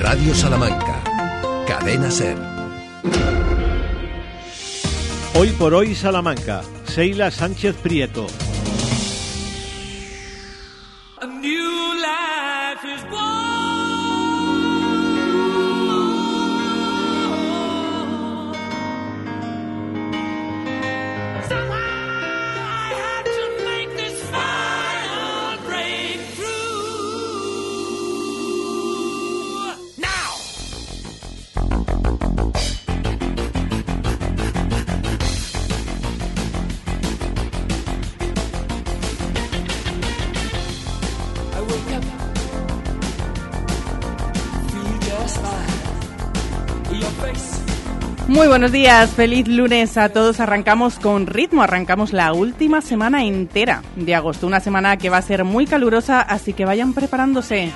Radio Salamanca, Cadena Ser. Hoy por hoy Salamanca, Seila Sánchez Prieto. Muy buenos días, feliz lunes a todos. Arrancamos con ritmo, arrancamos la última semana entera de agosto, una semana que va a ser muy calurosa, así que vayan preparándose.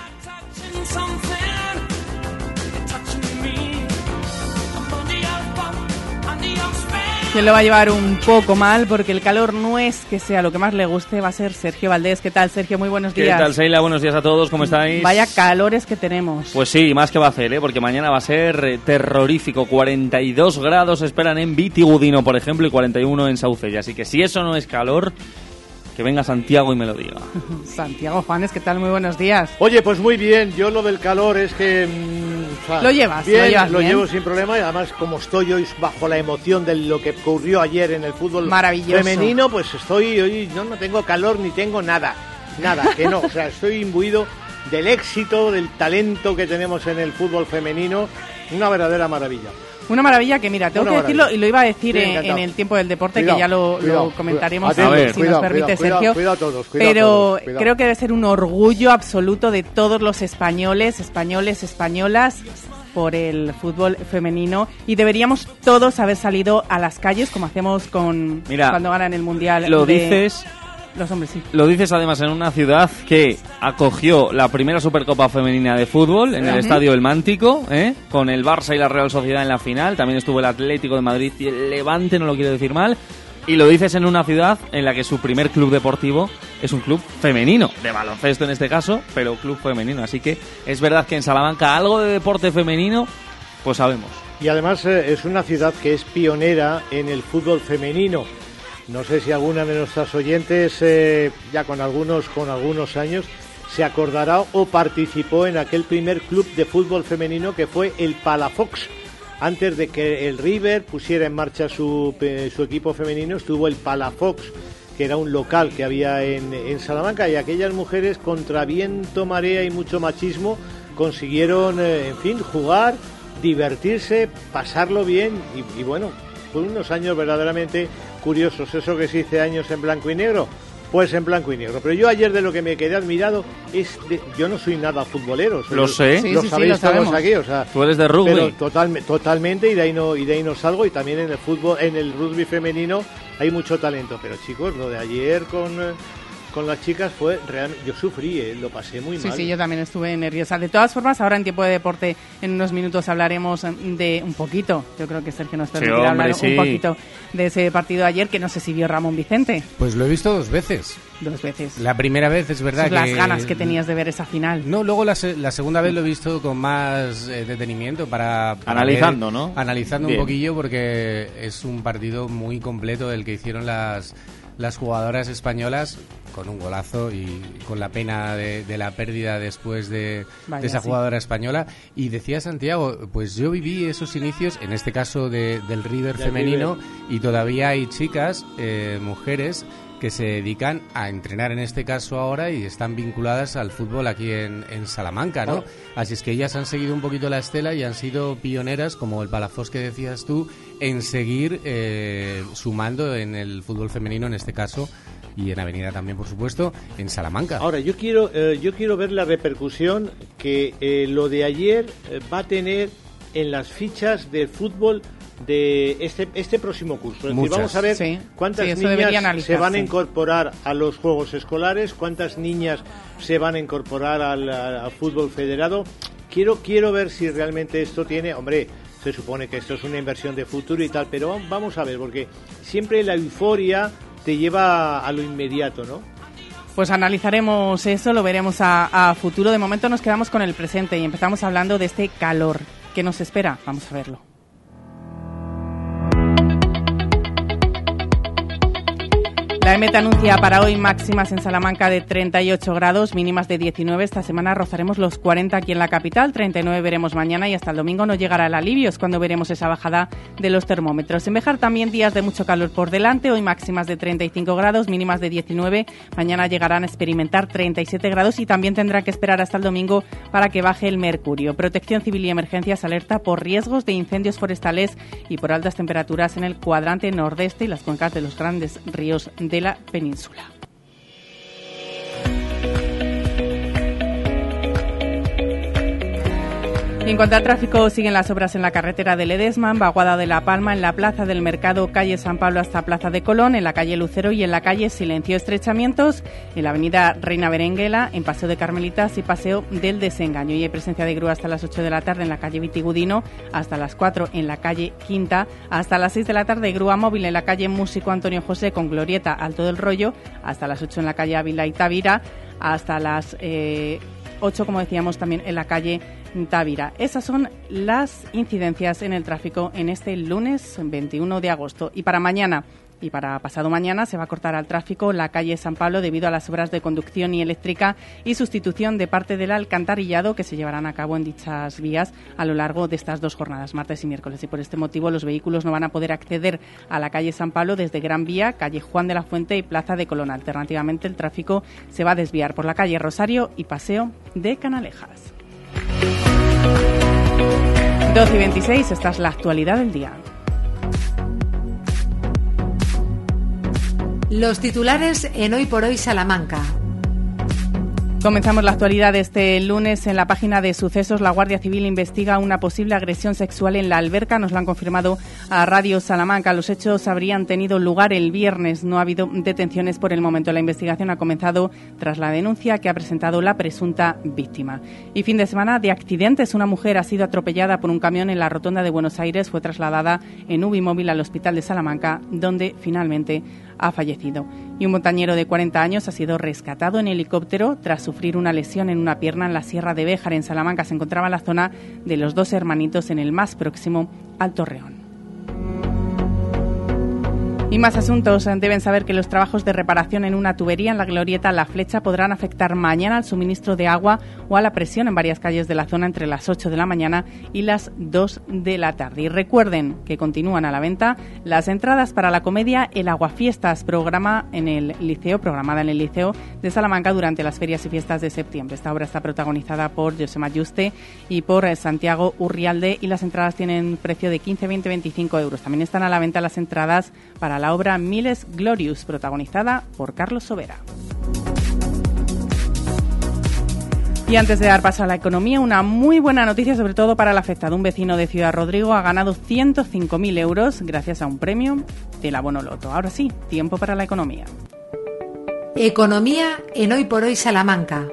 Quien lo va a llevar un poco mal porque el calor no es que sea lo que más le guste, va a ser Sergio Valdés. ¿Qué tal, Sergio? Muy buenos días. ¿Qué tal, Seila? Buenos días a todos, ¿cómo estáis? Vaya calores que tenemos. Pues sí, más que va a hacer, ¿eh? porque mañana va a ser eh, terrorífico. 42 grados esperan en Vitigudino, por ejemplo, y 41 en Saucella. Así que si eso no es calor, que venga Santiago y me lo diga. Santiago Juanes, ¿qué tal? Muy buenos días. Oye, pues muy bien. Yo lo del calor es que... o sea, Lo llevas, bien, lo llevas bien. llevo sin problema y además como estoy hoy bajo la emoción de lo que ocurrió ayer en el fútbol femenino, pues estoy hoy, no, no tengo calor ni tengo nada. Nada, que no. O sea, estoy imbuido del éxito, del talento que tenemos en el fútbol femenino. Una verdadera maravilla. Una maravilla que, mira, tengo Una que decirlo maravilla. y lo iba a decir Sí, en, el tiempo del deporte, Cuidado, que ya lo, comentaremos cuidado. A ver. si Cuidado, nos permite cuidado, Sergio. cuidado todos, cuidado pero todos, cuidado. creo que debe ser un orgullo absoluto de todos los españoles, españoles, españolas por el fútbol femenino y deberíamos todos haber salido a las calles como hacemos con Mira, cuando ganan el mundial Lo de- dices, los hombres sí lo dices además en una ciudad que acogió la primera Supercopa Femenina de Fútbol en el. Estadio El Mántico, ¿eh? con el Barça y la Real Sociedad en la final. También estuvo el Atlético de Madrid y el Levante, no lo quiero decir mal. Y lo dices en una ciudad en la que su primer club deportivo es un club femenino, de baloncesto en este caso, pero club femenino. Así que es verdad que en Salamanca algo de deporte femenino, pues sabemos. Y además eh, es una ciudad que es pionera en el fútbol femenino. No sé si alguna de nuestras oyentes, eh, ya con algunos, con algunos años, se acordará o participó en aquel primer club de fútbol femenino que fue el Palafox. Antes de que el River pusiera en marcha su, su equipo femenino, estuvo el Palafox, que era un local que había en, en Salamanca, y aquellas mujeres, contra viento, marea y mucho machismo, consiguieron, eh, en fin, jugar, divertirse, pasarlo bien, y, y bueno, fueron unos años verdaderamente curiosos. Eso que se dice años en blanco y negro, pues en blanco y negro. Pero yo ayer de lo que me quedé admirado es, de- yo no soy nada futbolero. soy- Lo sé. Sí, lo sí, sí, sabéis lo todos sabemos. aquí, o sea, Tú eres de rugby. pero totalme- totalmente y de ahí no y de ahí no salgo y también en el fútbol en el rugby femenino hay mucho talento pero chicos lo de ayer con eh, con las chicas fue real yo sufrí eh, lo pasé muy Sí, mal sí, yo también estuve nerviosa. De todas formas, ahora en tiempo de deporte, en unos minutos hablaremos de un poquito. Yo creo que Sergio nos permitirá hombre, hablar sí. un poquito de ese partido de ayer, que no sé si vio Ramón Vicente Pues lo he visto dos veces. dos veces. La primera vez es verdad que... las ganas que tenías de ver esa final. No, luego la, se- la segunda vez lo he visto con más eh, detenimiento para, para Analizando, ver- ¿no? Analizando Bien. un poquillo porque es un partido muy completo el que hicieron las, las jugadoras españolas con un golazo y con la pena de, de la pérdida después de, Vaya, de esa sí. jugadora española. Y decía Santiago, pues yo viví esos inicios, en este caso de- del River Del femenino, y todavía hay chicas, eh, mujeres, que se dedican a entrenar en este caso ahora y están vinculadas al fútbol aquí en, en Salamanca, ¿no? Así es que ellas han seguido un poquito la estela y han sido pioneras, como el Palafos que decías tú, en seguir eh, sumando en el fútbol femenino en este caso y en Avenida también, por supuesto, en Salamanca. ahora yo quiero eh, yo quiero ver la repercusión que eh, lo de ayer va a tener en las fichas del fútbol de este este próximo curso es decir, vamos a ver Sí. cuántas Sí, niñas se van a incorporar a los juegos escolares cuántas niñas se van a incorporar al, al- fútbol federado quiero quiero ver si realmente esto tiene hombre se supone que esto es una inversión de futuro y tal pero va- vamos a ver porque siempre la euforia te lleva a lo inmediato no Pues analizaremos eso, lo veremos a, a futuro. De momento nos quedamos con el presente y empezamos hablando de este calor que nos espera. Vamos a verlo. La EMET anuncia para hoy máximas en Salamanca de 38 grados, mínimas de 19. Esta semana rozaremos los 40 aquí en la capital, 39 veremos mañana y hasta el domingo no llegará el alivio, es cuando veremos esa bajada de los termómetros. En Bejar también días de mucho calor por delante, hoy máximas de 35 grados, mínimas de 19. Mañana llegarán a experimentar 37 grados y también tendrá que esperar hasta el domingo para que baje el mercurio. Protección Civil y Emergencias alerta por riesgos de incendios forestales y por altas temperaturas en el cuadrante nordeste y las cuencas de los grandes ríos de la península. En cuanto al tráfico, siguen las obras en la carretera de Ledesma, en Vaguada de la Palma, en la Plaza del Mercado, calle San Pablo hasta Plaza de Colón, en la calle Lucero y en la calle Silencio Estrechamientos, en la avenida Reina Berenguela, en Paseo de Carmelitas y Paseo del Desengaño. Y hay presencia de grúa hasta las 8 de la tarde en la calle Vitigudino, hasta las 4 en la calle Quinta, hasta las 6 de la tarde grúa móvil en la calle Músico Antonio José con Glorieta Alto del Rollo, hasta las 8 en la calle Ávila y Tavira, hasta las... Eh, 8, como decíamos, también en la calle Távira. Esas son las incidencias en el tráfico en este lunes 21 de agosto. Y para mañana y para pasado mañana se va a cortar al tráfico la calle San Pablo debido a las obras de conducción y eléctrica y sustitución de parte del alcantarillado que se llevarán a cabo en dichas vías a lo largo de estas dos jornadas, martes y miércoles. Y por este motivo los vehículos no van a poder acceder a la calle San Pablo desde Gran Vía, calle Juan de la Fuente y Plaza de Colón. Alternativamente el tráfico se va a desviar por la calle Rosario y Paseo de Canalejas. 12 y 26, esta es la actualidad del día. Los titulares en Hoy por Hoy Salamanca. Comenzamos la actualidad este lunes en la página de sucesos. La Guardia Civil investiga una posible agresión sexual en la alberca. Nos lo han confirmado a Radio Salamanca. Los hechos habrían tenido lugar el viernes. No ha habido detenciones por el momento. La investigación ha comenzado tras la denuncia que ha presentado la presunta víctima. Y fin de semana de accidentes. Una mujer ha sido atropellada por un camión en la rotonda de Buenos Aires. Fue trasladada en móvil al hospital de Salamanca, donde finalmente ha fallecido. Y un montañero de 40 años ha sido rescatado en helicóptero tras sufrir una lesión en una pierna en la Sierra de Béjar, en Salamanca. Se encontraba en la zona de los dos hermanitos en el más próximo Alto Reón. Y más asuntos. Deben saber que los trabajos de reparación en una tubería en la glorieta La Flecha podrán afectar mañana al suministro de agua o a la presión en varias calles de la zona entre las 8 de la mañana y las 2 de la tarde. Y recuerden que continúan a la venta las entradas para la comedia El Aguafiestas, programa en el liceo, programada en el Liceo de Salamanca durante las ferias y fiestas de septiembre. Esta obra está protagonizada por José Mayuste y por Santiago Urrialde y las entradas tienen precio de 15, 20, 25 euros. También están a la venta las entradas para la obra Miles Glorious, protagonizada por Carlos Sobera. Y antes de dar paso a la economía, una muy buena noticia, sobre todo para el afectado. Un vecino de Ciudad Rodrigo ha ganado 105.000 euros gracias a un premio del abono loto. Ahora sí, tiempo para la economía. Economía en Hoy por Hoy Salamanca.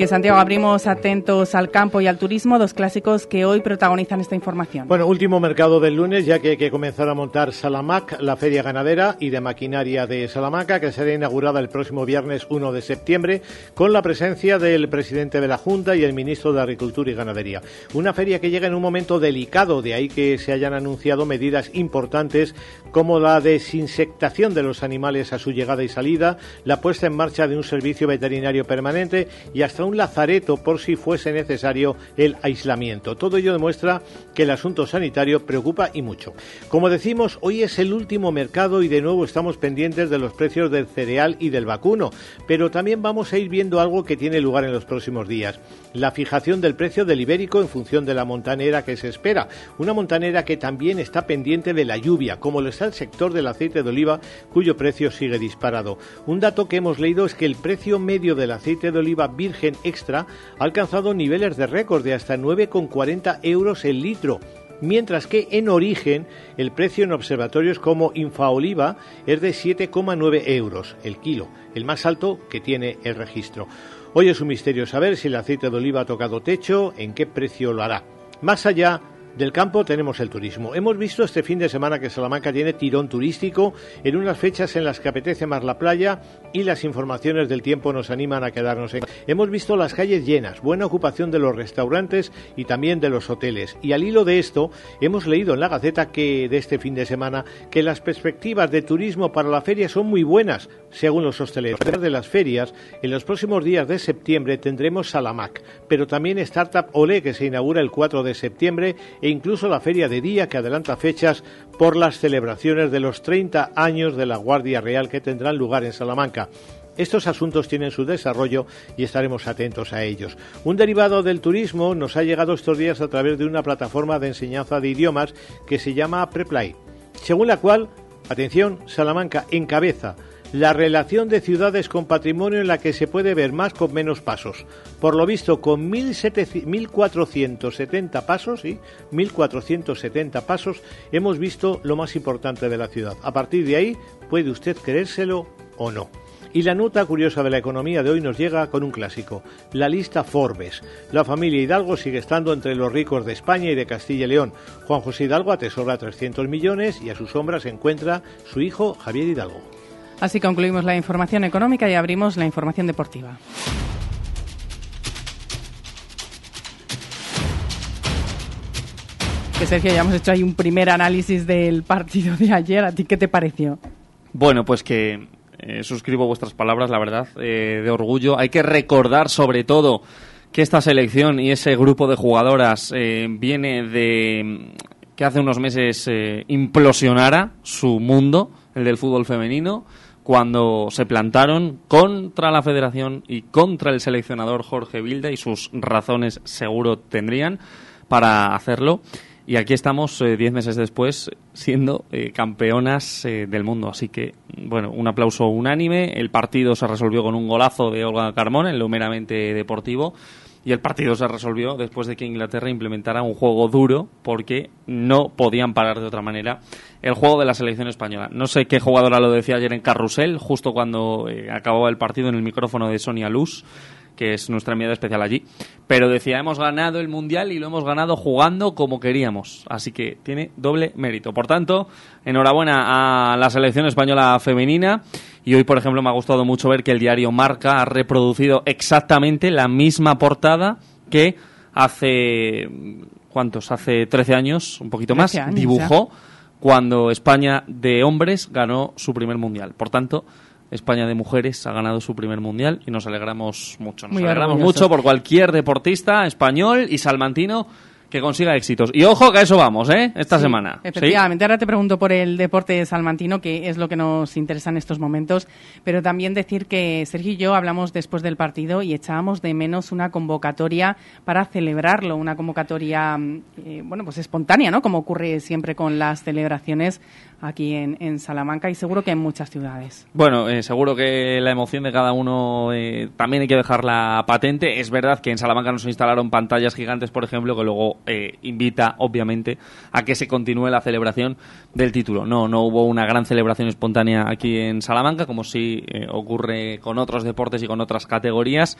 Que Santiago, abrimos atentos al campo y al turismo, dos clásicos que hoy protagonizan esta información. Bueno, último mercado del lunes, ya que hay que comenzar a montar Salamac, la feria ganadera y de maquinaria de Salamanca, que será inaugurada el próximo viernes 1 de septiembre, con la presencia del presidente de la Junta y el ministro de Agricultura y Ganadería. Una feria que llega en un momento delicado, de ahí que se hayan anunciado medidas importantes como la desinsectación de los animales a su llegada y salida, la puesta en marcha de un servicio veterinario permanente y hasta un un lazareto por si fuese necesario el aislamiento. Todo ello demuestra que el asunto sanitario preocupa y mucho. Como decimos, hoy es el último mercado y de nuevo estamos pendientes de los precios del cereal y del vacuno, pero también vamos a ir viendo algo que tiene lugar en los próximos días. La fijación del precio del ibérico en función de la montanera que se espera. Una montanera que también está pendiente de la lluvia, como lo está el sector del aceite de oliva, cuyo precio sigue disparado. Un dato que hemos leído es que el precio medio del aceite de oliva virgen extra ha alcanzado niveles de récord de hasta 9,40 euros el litro mientras que en origen el precio en observatorios como Infaoliva es de 7,9 euros el kilo, el más alto que tiene el registro. Hoy es un misterio saber si el aceite de oliva ha tocado techo, en qué precio lo hará. Más allá Del campo tenemos el turismo. Hemos visto este fin de semana que Salamanca tiene tirón turístico en unas fechas en las que apetece más la playa y las informaciones del tiempo nos animan a quedarnos en. Hemos visto las calles llenas, buena ocupación de los restaurantes y también de los hoteles. Y al hilo de esto, hemos leído en la Gaceta que de este fin de semana que las perspectivas de turismo para la feria son muy buenas, según los hosteleros. De las ferias, en los próximos días de septiembre tendremos Salamac, pero también Startup Ole que se inaugura el 4 de septiembre e incluso la Feria de Día que adelanta fechas por las celebraciones de los 30 años de la Guardia Real que tendrán lugar en Salamanca. Estos asuntos tienen su desarrollo y estaremos atentos a ellos. Un derivado del turismo nos ha llegado estos días a través de una plataforma de enseñanza de idiomas que se llama Preplay, según la cual, atención, Salamanca encabeza la relación de ciudades con patrimonio en la que se puede ver más con menos pasos. Por lo visto, con 1.470 pasos, ¿sí? 1.470 pasos, hemos visto lo más importante de la ciudad. A partir de ahí, puede usted creérselo o no. Y la nota curiosa de la economía de hoy nos llega con un clásico, la lista Forbes. La familia Hidalgo sigue estando entre los ricos de España y de Castilla y León. Juan José Hidalgo atesora 300 millones y a su sombra se encuentra su hijo Javier Hidalgo. Así concluimos la información económica y abrimos la información deportiva. Que Sergio, ya hemos hecho ahí un primer análisis del partido de ayer. ¿A ti qué te pareció? Bueno, pues que eh, suscribo vuestras palabras, la verdad, eh, de orgullo. Hay que recordar sobre todo que esta selección y ese grupo de jugadoras eh, viene de que hace unos meses implosionara su mundo, el del fútbol femenino cuando se plantaron contra la federación y contra el seleccionador Jorge Vilda y sus razones seguro tendrían para hacerlo. Y aquí estamos eh, diez meses después siendo eh, campeonas eh, del mundo. Así que, bueno, un aplauso unánime. El partido se resolvió con un golazo de Olga Carmón en lo meramente deportivo y el partido se resolvió después de que Inglaterra implementara un juego duro porque no podían parar de otra manera el juego de la selección española. No sé qué jugadora lo decía ayer en Carrusel, justo cuando eh, acababa el partido en el micrófono de Sonia Luz que es nuestra enviada especial allí. Pero decía, hemos ganado el Mundial y lo hemos ganado jugando como queríamos. Así que tiene doble mérito. Por tanto, enhorabuena a la selección española femenina. Y hoy, por ejemplo, me ha gustado mucho ver que el diario Marca ha reproducido exactamente la misma portada que hace... ¿Cuántos? Hace 13 años, un poquito más, dibujó cuando España de hombres ganó su primer mundial. Por tanto, España de mujeres ha ganado su primer mundial y nos alegramos mucho. Nos alegramos mucho por cualquier deportista español y salmantino que consiga éxitos. Y ojo que a eso vamos, ¿eh? Esta semana. Efectivamente. Ahora te pregunto por el deporte salmantino, que es lo que nos interesa en estos momentos. Pero también decir que Sergio y yo hablamos después del partido y echábamos de menos una convocatoria para celebrarlo. Una convocatoria, mm, eh, bueno, pues espontánea, ¿no? Como ocurre siempre con las celebraciones aquí en, Salamanca y seguro que en muchas ciudades. Bueno, eh, seguro que la emoción de cada uno eh, también hay que dejarla patente. Es verdad que en Salamanca nos instalaron pantallas gigantes, por ejemplo, que luego eh, invita, obviamente, a que se continúe la celebración del título. No, no hubo una gran celebración espontánea aquí en Salamanca, como sí ocurre con otros deportes y con otras categorías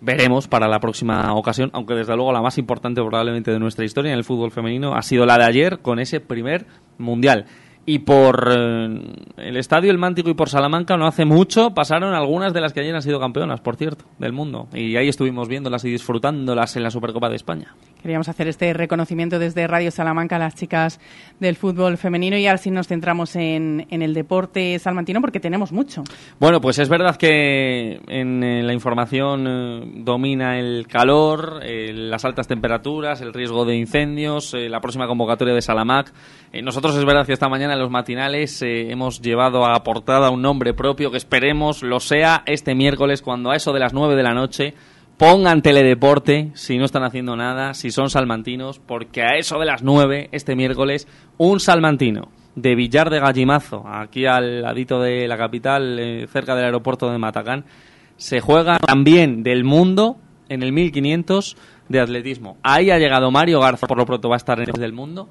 veremos para la próxima ocasión, aunque desde luego la más importante probablemente de nuestra historia en el fútbol femenino ha sido la de ayer con ese primer mundial y por eh, el Estadio El Mántico y por Salamanca no hace mucho pasaron algunas de las que ayer han sido campeonas, por cierto, del mundo. Y ahí estuvimos viéndolas y disfrutándolas en la Supercopa de España. Queríamos hacer este reconocimiento desde Radio Salamanca a las chicas del fútbol femenino y ahora sí nos centramos en, el deporte salmantino porque tenemos mucho. Bueno, pues es verdad que en eh, la información eh, domina el calor, las altas temperaturas, el riesgo de incendios, la próxima convocatoria de Salamac. nosotros es verdad que esta mañana los matinales eh, hemos llevado a portada un nombre propio que esperemos lo sea este miércoles cuando a eso de las 9 de la noche pongan teledeporte si no están haciendo nada, si son salmantinos, porque a eso de las 9 este miércoles un salmantino de Villar de Gallimazo, aquí al ladito de la capital, eh, cerca del aeropuerto de Matacán, se juega también del mundo en el 1500 de atletismo. Ahí ha llegado Mario Garza, por lo pronto va a estar en el del mundo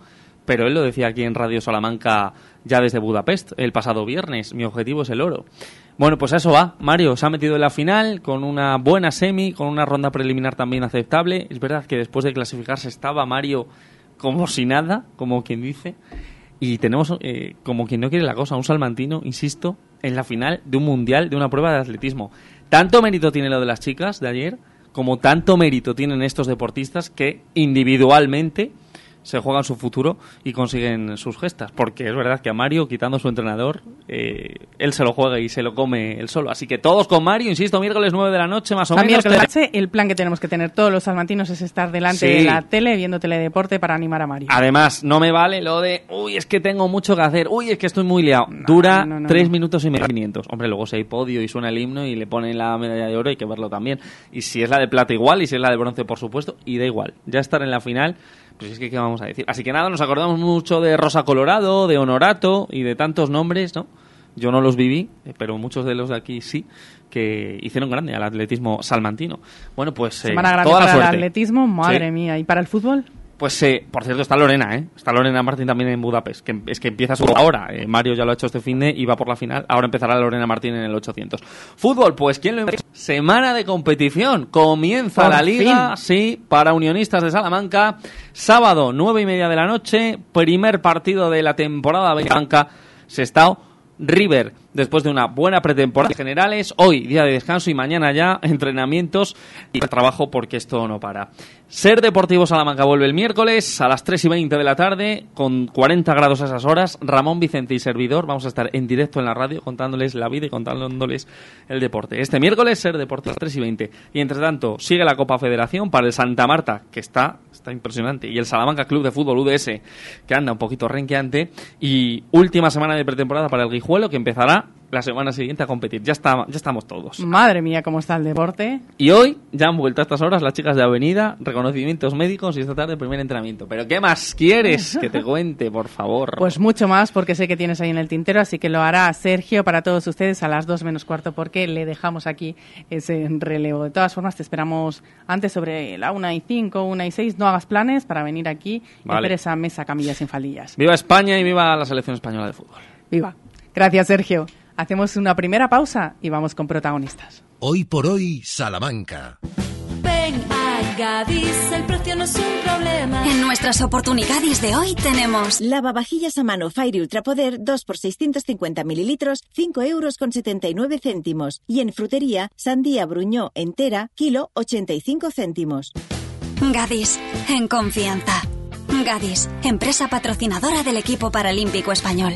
pero él lo decía aquí en Radio Salamanca ya desde Budapest el pasado viernes. Mi objetivo es el oro. Bueno, pues eso va. Mario se ha metido en la final con una buena semi, con una ronda preliminar también aceptable. Es verdad que después de clasificarse estaba Mario como si nada, como quien dice. Y tenemos, eh, como quien no quiere la cosa, un salmantino, insisto, en la final de un mundial, de una prueba de atletismo. Tanto mérito tiene lo de las chicas de ayer, como tanto mérito tienen estos deportistas que individualmente se juegan su futuro y consiguen sus gestas. Porque es verdad que a Mario, quitando su entrenador, eh, él se lo juega y se lo come él solo. Así que todos con Mario, insisto, miércoles 9 de la noche más o A menos. miércoles el plan que tenemos que tener todos los salmantinos es estar delante Sí. de la tele viendo teledeporte para animar a Mario. Además, no me vale lo de, uy, es que tengo mucho que hacer, uy, es que estoy muy liado. Dura no, no, tres minutos y medio. 500. Hombre, luego si hay podio y suena el himno y le ponen la medalla de oro, hay que verlo también. Y si es la de plata, igual, y si es la de bronce, por supuesto, y da igual. Ya estar en la final, pues es que, ¿qué vamos a decir? Así que nada, nos acordamos mucho de Rosa Colorado, de Honorato y de tantos nombres, ¿no? Yo no los viví, eh, pero muchos de los de aquí sí, que hicieron grande al atletismo salmantino. Bueno, pues eh, Semana grande toda la para el atletismo, madre Sí. mía. ¿Y para el fútbol? Pues, eh, por cierto, está Lorena, ¿eh? Está Lorena Martín también en Budapest, que es que empieza su ahora. Eh, Mario ya lo ha hecho este fin de y va por la final. Ahora empezará Lorena Martín en el 800. Fútbol, pues, ¿quién lo? Semana de competición. Comienza Por la liga, fin. sí, para Unionistas de Salamanca. Sábado, nueve y media de la noche. Primer partido de la temporada Blanca. Sestao. River, después de una buena pretemporada generales, hoy día de descanso y mañana ya entrenamientos y trabajo porque esto no para. Ser Deportivo Salamanca vuelve el miércoles a las 3 y 20 de la tarde con 40 grados a esas horas. Ramón Vicente y servidor vamos a estar en directo en la radio contándoles la vida y contándoles el deporte. Este miércoles Ser Deportivo a las 3 y 20. Y entre tanto sigue la Copa Federación para el Santa Marta que está, está impresionante y el Salamanca Club de Fútbol UDS que anda un poquito renqueante y última semana de pretemporada para el Guijuelo que empezará la semana siguiente a competir. Ya, está, ya estamos todos. Madre mía, cómo está el deporte. Y hoy ya han vuelto a estas horas las chicas de Avenida, reconocimientos médicos y esta tarde primer entrenamiento. Pero ¿qué más quieres que te cuente, por favor? Pues mucho más, porque sé que tienes ahí en el tintero, así que lo hará Sergio para todos ustedes a las dos menos cuarto, porque le dejamos aquí ese relevo. De todas formas, te esperamos antes sobre la una y cinco, una y seis. No hagas planes para venir aquí y Vale. hacer esa mesa camillas sin faldillas. Viva España y viva la selección española de fútbol. Viva. Gracias, Sergio. Hacemos una primera pausa y vamos con protagonistas. Hoy por hoy, Salamanca. Ven a Gadis, el precio no es un problema. En nuestras oportunidades de hoy tenemos Lavavajillas a mano Fire Ultra Poder 2 por 650 mililitros, 5 euros con 79 céntimos. Y en frutería, sandía bruñó entera, kilo 85 céntimos. Gadis, en confianza. Gadis, empresa patrocinadora del equipo paralímpico español.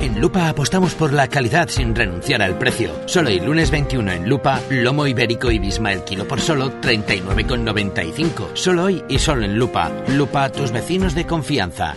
En Lupa apostamos por la calidad sin renunciar al precio. Solo el lunes 21 en Lupa, lomo ibérico y bisma el kilo por solo 39,95. Solo hoy y solo en Lupa. Lupa, tus vecinos de confianza.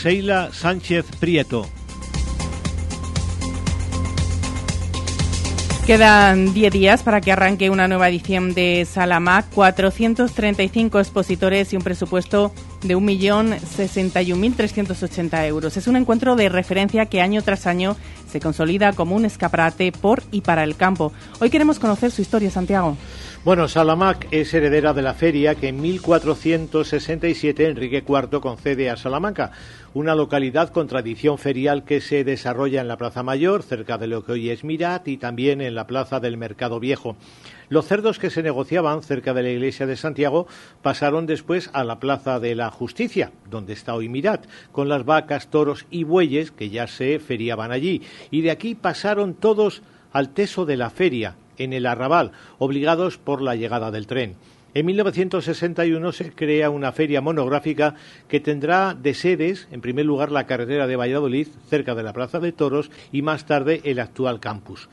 Seila Sánchez Prieto. Quedan 10 días para que arranque una nueva edición de Salamac, 435 expositores y un presupuesto de 1.061.380 euros. Es un encuentro de referencia que año tras año se consolida como un escaparate por y para el campo. Hoy queremos conocer su historia, Santiago. Bueno, Salamac es heredera de la feria que en 1467 Enrique IV concede a Salamanca, una localidad con tradición ferial que se desarrolla en la Plaza Mayor, cerca de lo que hoy es Mirat, y también en la Plaza del Mercado Viejo. Los cerdos que se negociaban cerca de la iglesia de Santiago pasaron después a la Plaza de la Justicia, donde está hoy Mirat, con las vacas, toros y bueyes que ya se feriaban allí. Y de aquí pasaron todos al teso de la feria, en el arrabal, obligados por la llegada del tren. En 1961 se crea una feria monográfica que tendrá de sedes, en primer lugar, la carretera de Valladolid, cerca de la Plaza de Toros, y más tarde el actual campus.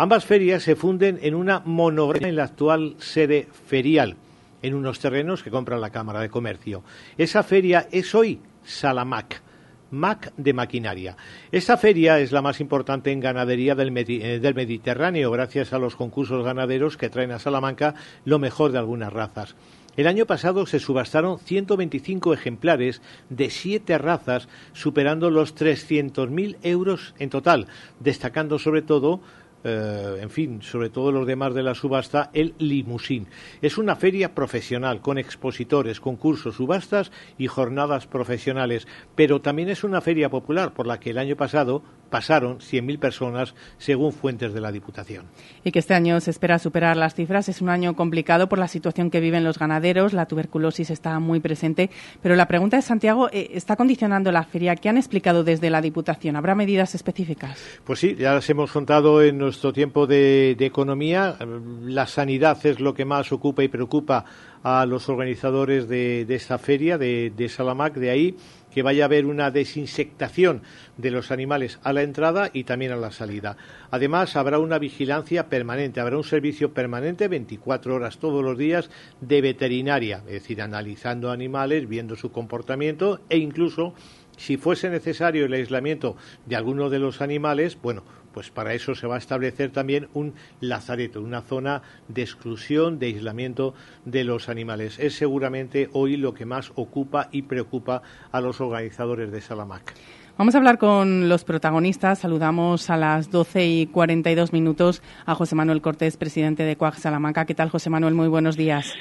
Ambas ferias se funden en una monográfica en la actual sede ferial, en unos terrenos que compra la Cámara de Comercio. Esa feria es hoy Salamac. MAC de maquinaria. Esta feria es la más importante en ganadería del, eh, del, Mediterráneo, gracias a los concursos ganaderos que traen a Salamanca lo mejor de algunas razas. El año pasado se subastaron 125 ejemplares de siete razas, superando los 300.000 euros en total, destacando sobre todo eh, en fin, sobre todo los demás de la subasta, el Limusín. Es una feria profesional con expositores, concursos, subastas y jornadas profesionales, pero también es una feria popular por la que el año pasado pasaron 100.000 personas según fuentes de la Diputación. Y que este año se espera superar las cifras. Es un año complicado por la situación que viven los ganaderos. La tuberculosis está muy presente. Pero la pregunta es, Santiago, eh, ¿está condicionando la feria? ¿Qué han explicado desde la Diputación? ¿Habrá medidas específicas? Pues sí, ya las hemos contado en nuestro tiempo de, economía. La sanidad es lo que más ocupa y preocupa a los organizadores de, esta feria de, de Salamac. De ahí que vaya a haber una desinsectación de los animales a la entrada y también a la salida. Además, habrá una vigilancia permanente, habrá un servicio permanente 24 horas todos los días de veterinaria, es decir, analizando animales, viendo su comportamiento e incluso si fuese necesario el aislamiento de alguno de los animales, bueno, pues para eso se va a establecer también un lazareto, una zona de exclusión, de aislamiento de los animales. Es seguramente hoy lo que más ocupa y preocupa a los organizadores de Salamac. Vamos a hablar con los protagonistas. Saludamos a las 12 y 42 minutos a José Manuel Cortés, presidente de CUAG Salamanca. ¿Qué tal, José Manuel? Muy buenos días.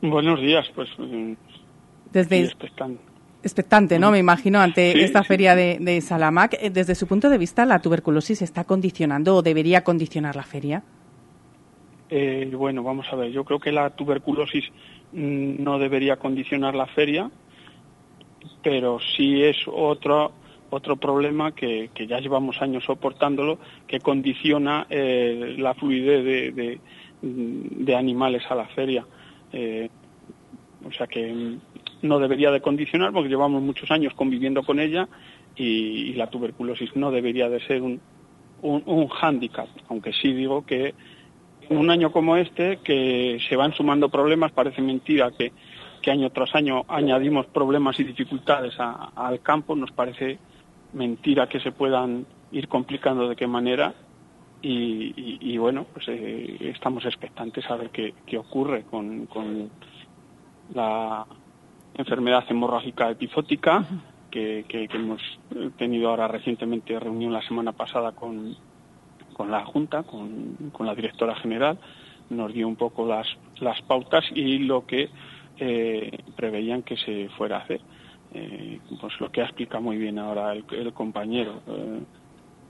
Buenos días, pues. Mm, Desde, expectante, ¿no? Me imagino, ante esta feria de, Salamac. Eh, desde su punto de vista, ¿la tuberculosis está condicionando o debería condicionar la feria? Eh, bueno, vamos a ver. Yo creo que la tuberculosis mm, no debería condicionar la feria, pero sí es otro otro problema que, ya llevamos años soportándolo, que condiciona eh, la fluidez de, de, animales a la feria. o sea que no debería de condicionar porque llevamos muchos años conviviendo con ella y, la tuberculosis no debería de ser un, un, hándicap, aunque sí digo que en un año como este, que se van sumando problemas, parece mentira que, año tras año añadimos problemas y dificultades al campo, nos parece mentira que se puedan ir complicando de qué manera y, bueno, pues eh, estamos expectantes a ver qué, ocurre con, con la enfermedad hemorrágica epizótica, que, hemos tenido ahora recientemente reunión la semana pasada con, con la Junta, con, la directora general, nos dio un poco las, las pautas y lo que eh, preveían que se fuera a hacer. Eh, pues lo que ha explicado muy bien ahora el, compañero. Eh,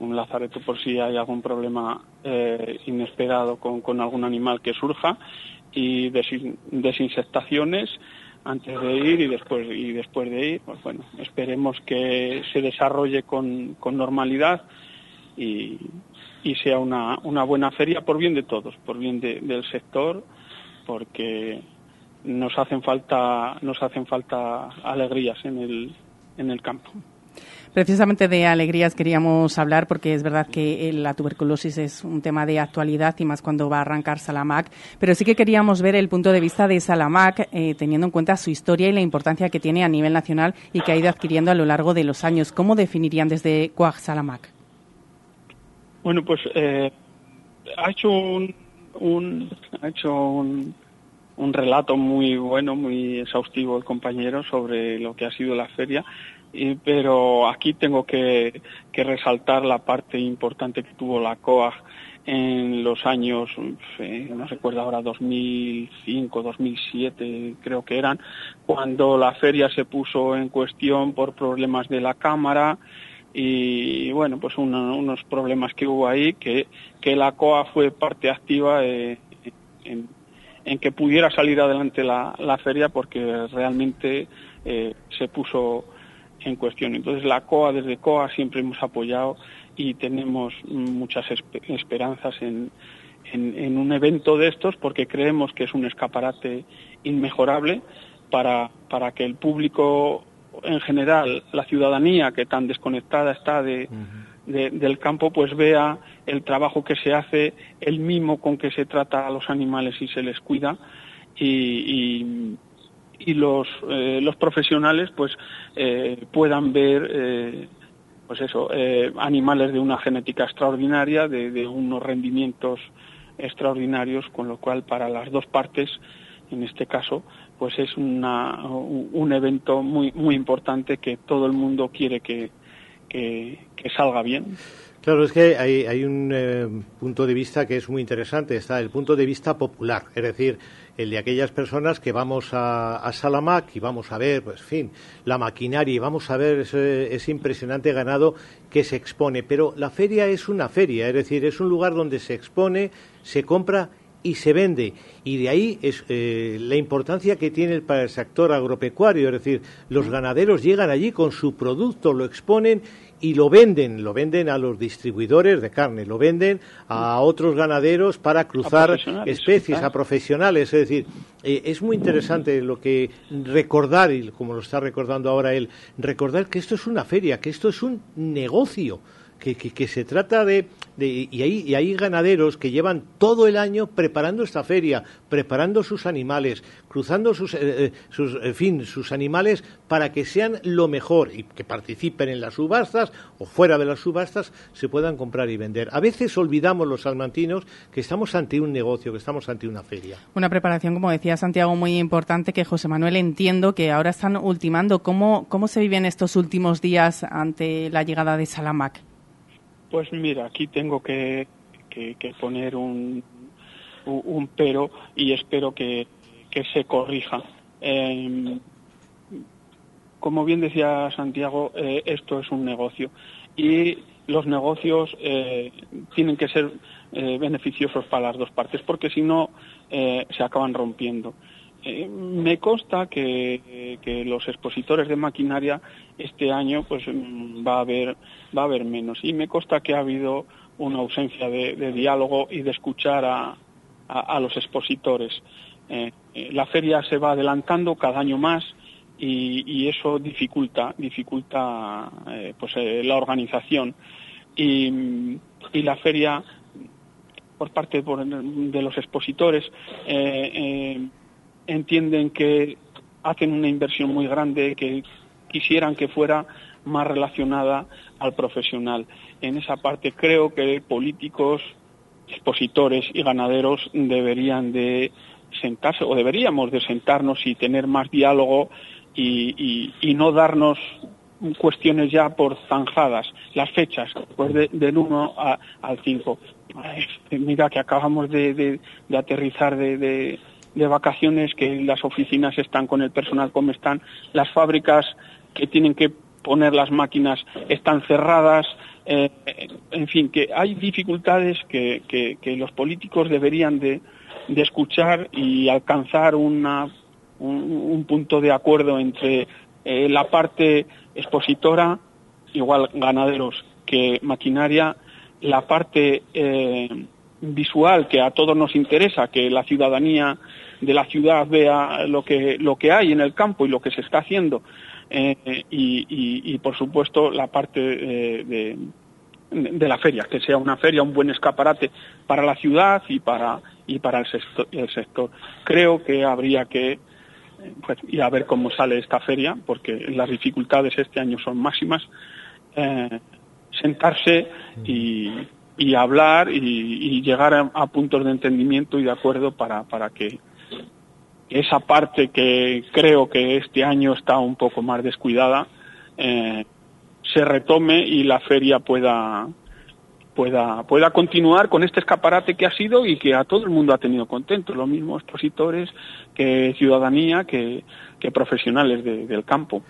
un lazareto por si hay algún problema inesperado con, con, algún animal que surja y desinsectaciones antes de ir y después y después de ir pues bueno esperemos que se desarrolle con, normalidad y, sea una, una, buena feria por bien de todos por bien del sector porque nos hacen falta nos hacen falta alegrías en el en el campo Precisamente de alegrías queríamos hablar porque es verdad que eh, la tuberculosis es un tema de actualidad y más cuando va a arrancar Salamac, pero sí que queríamos ver el punto de vista de Salamac eh, teniendo en cuenta su historia y la importancia que tiene a nivel nacional y que ha ido adquiriendo a lo largo de los años. ¿Cómo definirían desde Cuag Salamac? Bueno, pues eh, ha hecho un, ha hecho un, un relato muy bueno, muy exhaustivo el compañero sobre lo que ha sido la feria pero aquí tengo que, resaltar la parte importante que tuvo la COAG en los años, eh, no recuerdo ahora, 2005, 2007 creo que eran, cuando la feria se puso en cuestión por problemas de la Cámara y bueno, pues unos problemas que hubo ahí, que, que la COA fue parte activa eh, en, que pudiera salir adelante la, feria porque realmente eh, se puso en cuestión. Entonces la COA, desde COA siempre hemos apoyado y tenemos muchas esperanzas en, en, un evento de estos porque creemos que es un escaparate inmejorable para, para que el público en general, la ciudadanía que tan desconectada está de, del campo, pues vea el trabajo que se hace, el mimo con que se trata a los animales y se les cuida y, y, los, eh, los profesionales pues eh, puedan ver eh, pues eso, animales de una genética extraordinaria, de, unos rendimientos extraordinarios, con lo cual para las dos partes, en este caso, pues es una, un evento muy, muy importante que todo el mundo quiere que, que, salga bien. Claro, es que hay, hay un eh, punto de vista que es muy interesante, está el punto de vista popular, es decir, el de aquellas personas que vamos a, a Salamac y vamos a ver, pues, fin, la maquinaria y vamos a ver ese, ese, impresionante ganado que se expone. Pero la feria es una feria, es decir, es un lugar donde se expone, se compra y se vende. Y de ahí es eh, la importancia que tiene para el sector agropecuario, es decir, los ganaderos llegan allí con su producto, lo exponen y lo venden, lo venden a los distribuidores de carne, lo venden a otros ganaderos para cruzar especies, a profesionales. Es decir, eh, es muy interesante lo que recordar, y como lo está recordando ahora él, recordar que esto es una feria, que esto es un negocio que, se trata de, y, hay, y, hay, ganaderos que llevan todo el año preparando esta feria, preparando sus animales, cruzando sus, eh, eh, sus, en fin, sus animales para que sean lo mejor y que participen en las subastas o fuera de las subastas se puedan comprar y vender. A veces olvidamos los salmantinos que estamos ante un negocio, que estamos ante una feria. Una preparación, como decía Santiago, muy importante que José Manuel entiendo que ahora están ultimando. ¿Cómo, cómo se viven estos últimos días ante la llegada de Salamac? Pues mira, aquí tengo que, poner un, un, pero y espero que, se corrija. Em, como bien decía Santiago, eh, esto es un negocio y los negocios eh, tienen que ser eh, beneficiosos para las dos partes porque si no se acaban rompiendo. Eh, me consta que, los expositores de maquinaria este año pues mm, va a haber va a haber menos y me consta que ha habido una ausencia de, diálogo y de escuchar a, los expositores. Eh, eh, la feria se va adelantando cada año más y, eso dificulta dificulta pues la organización y, la feria por parte de los expositores entienden que hacen una inversión muy grande, que quisieran que fuera más relacionada al profesional. En esa parte creo que políticos, expositores y ganaderos deberían de sentarse o deberíamos de sentarnos y tener más diálogo y, no darnos cuestiones ya por zanjadas, las fechas, pues del 1 al 5. Mira que acabamos de, aterrizar de, de vacaciones, que las oficinas están con el personal como están, las fábricas que tienen que poner las máquinas están cerradas, eh, en fin, que hay dificultades que, que, los políticos deberían de, de escuchar y alcanzar una, un, punto de acuerdo entre eh, la parte expositora, igual ganaderos que maquinaria, la parte eh, visual que a todos nos interesa, que la ciudadanía de la ciudad vea lo que, lo que hay en el campo y lo que se está haciendo. Eh, y, por supuesto, la parte eh, de, de, la feria, que sea una feria, un buen escaparate para la ciudad y para, y para el, sector. Creo que habría que pues, ir a ver cómo sale esta feria, porque las dificultades este año son máximas. Eh, sentarse y y hablar y, llegar a, puntos de entendimiento y de acuerdo para, para que esa parte que creo que este año está un poco más descuidada eh, se retome y la feria pueda pueda pueda continuar con este escaparate que ha sido y que a todo el mundo ha tenido contento, lo mismo expositores que ciudadanía que, que profesionales del campo.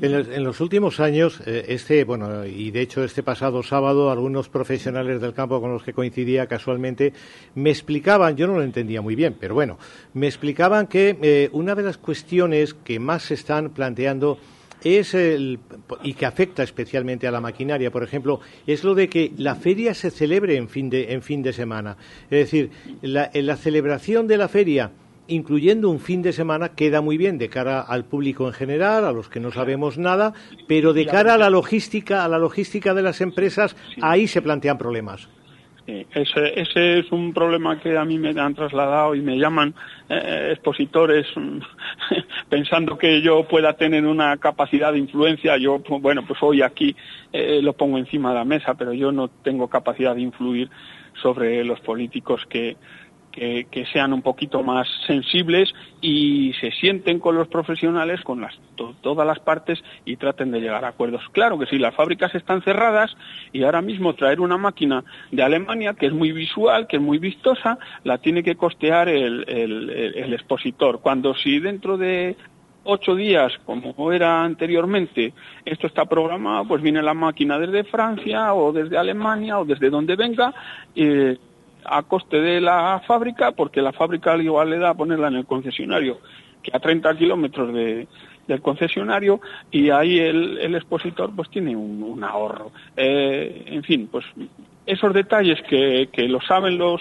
En los, últimos años, eh, este, bueno, y de hecho este pasado sábado, algunos profesionales del campo con los que coincidía casualmente me explicaban, yo no lo entendía muy bien, pero bueno, me explicaban que eh, una de las cuestiones que más se están planteando es el, y que afecta especialmente a la maquinaria, por ejemplo, es lo de que la feria se celebre en fin de, en fin de semana. Es decir, la, la celebración de la feria incluyendo un fin de semana, queda muy bien de cara al público en general, a los que no sabemos nada, pero de cara a la logística, a la logística de las empresas, ahí se plantean problemas. Ese, ese, es un problema que a mí me han trasladado y me llaman eh, expositores pensando que yo pueda tener una capacidad de influencia. Yo, pues, bueno, pues hoy aquí eh, lo pongo encima de la mesa, pero yo no tengo capacidad de influir sobre los políticos que, que, sean un poquito más sensibles y se sienten con los profesionales, con las, todas las partes y traten de llegar a acuerdos. Claro que sí, las fábricas están cerradas y ahora mismo traer una máquina de Alemania que es muy visual, que es muy vistosa, la tiene que costear el, el expositor. Cuando si dentro de ocho días, como era anteriormente, esto está programado, pues viene la máquina desde Francia o desde Alemania o desde donde venga. Eh, a coste de la fábrica, porque la fábrica igual le da a ponerla en el concesionario, que a 30 kilómetros de, del concesionario, y ahí el, el expositor pues tiene un, ahorro. Eh, en fin, pues esos detalles que, que lo saben los,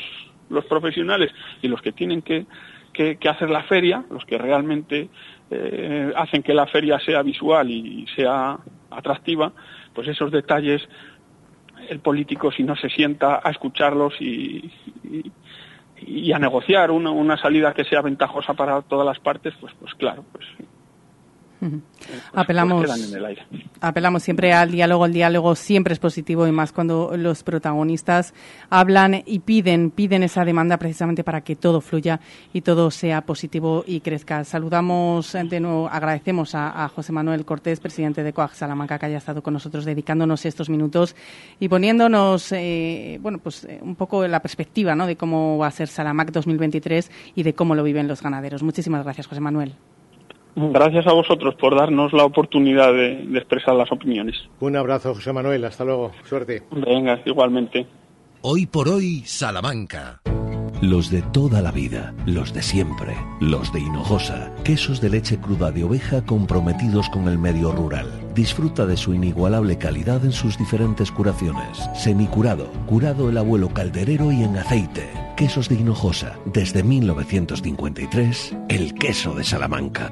los profesionales y los que tienen que, que, hacer la feria, los que realmente eh, hacen que la feria sea visual y sea atractiva, pues esos detalles el político si no se sienta a escucharlos y, a negociar una, una salida que sea ventajosa para todas las partes, pues, pues claro, pues pues, apelamos, apelamos siempre al diálogo. El diálogo siempre es positivo y más cuando los protagonistas hablan y piden, piden esa demanda precisamente para que todo fluya y todo sea positivo y crezca. Saludamos de nuevo, agradecemos a, José Manuel Cortés, presidente de COAG Salamanca, que haya estado con nosotros dedicándonos estos minutos y poniéndonos, eh, bueno, pues eh, un poco la perspectiva, ¿no? De cómo va a ser Salamac 2023 y de cómo lo viven los ganaderos. Muchísimas gracias, José Manuel. Gracias a vosotros por darnos la oportunidad de, expresar las opiniones. Un abrazo, José Manuel. Hasta luego. Suerte. Venga, igualmente. Hoy por hoy, Salamanca. Los de toda la vida, los de siempre, los de Hinojosa, quesos de leche cruda de oveja comprometidos con el medio rural. Disfruta de su inigualable calidad en sus diferentes curaciones. Semicurado, curado el abuelo calderero y en aceite. Quesos de Hinojosa, desde 1953, el queso de Salamanca.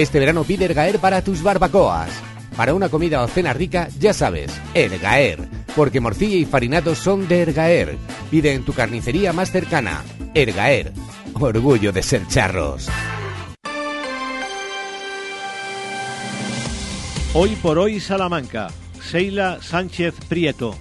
Este verano pide Ergaer para tus barbacoas. Para una comida o cena rica, ya sabes, Ergaer. Porque morcilla y farinados son de Ergaer. Pide en tu carnicería más cercana. Ergaer. Orgullo de ser charros. Hoy por hoy Salamanca. Seila Sánchez Prieto.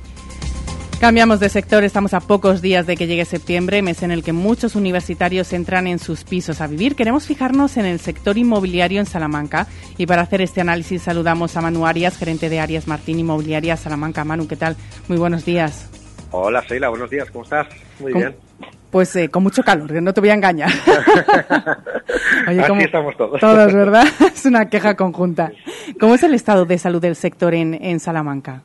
Cambiamos de sector, estamos a pocos días de que llegue septiembre, mes en el que muchos universitarios entran en sus pisos a vivir. Queremos fijarnos en el sector inmobiliario en Salamanca y para hacer este análisis saludamos a Manu Arias, gerente de Arias Martín Inmobiliaria Salamanca. Manu, ¿qué tal? Muy buenos días. Hola, Seila, buenos días, ¿cómo estás? Muy bien. Pues eh, con mucho calor, que no te voy a engañar. Así estamos todos. Todos, ¿verdad? es una queja conjunta. ¿Cómo es el estado de salud del sector en, en Salamanca?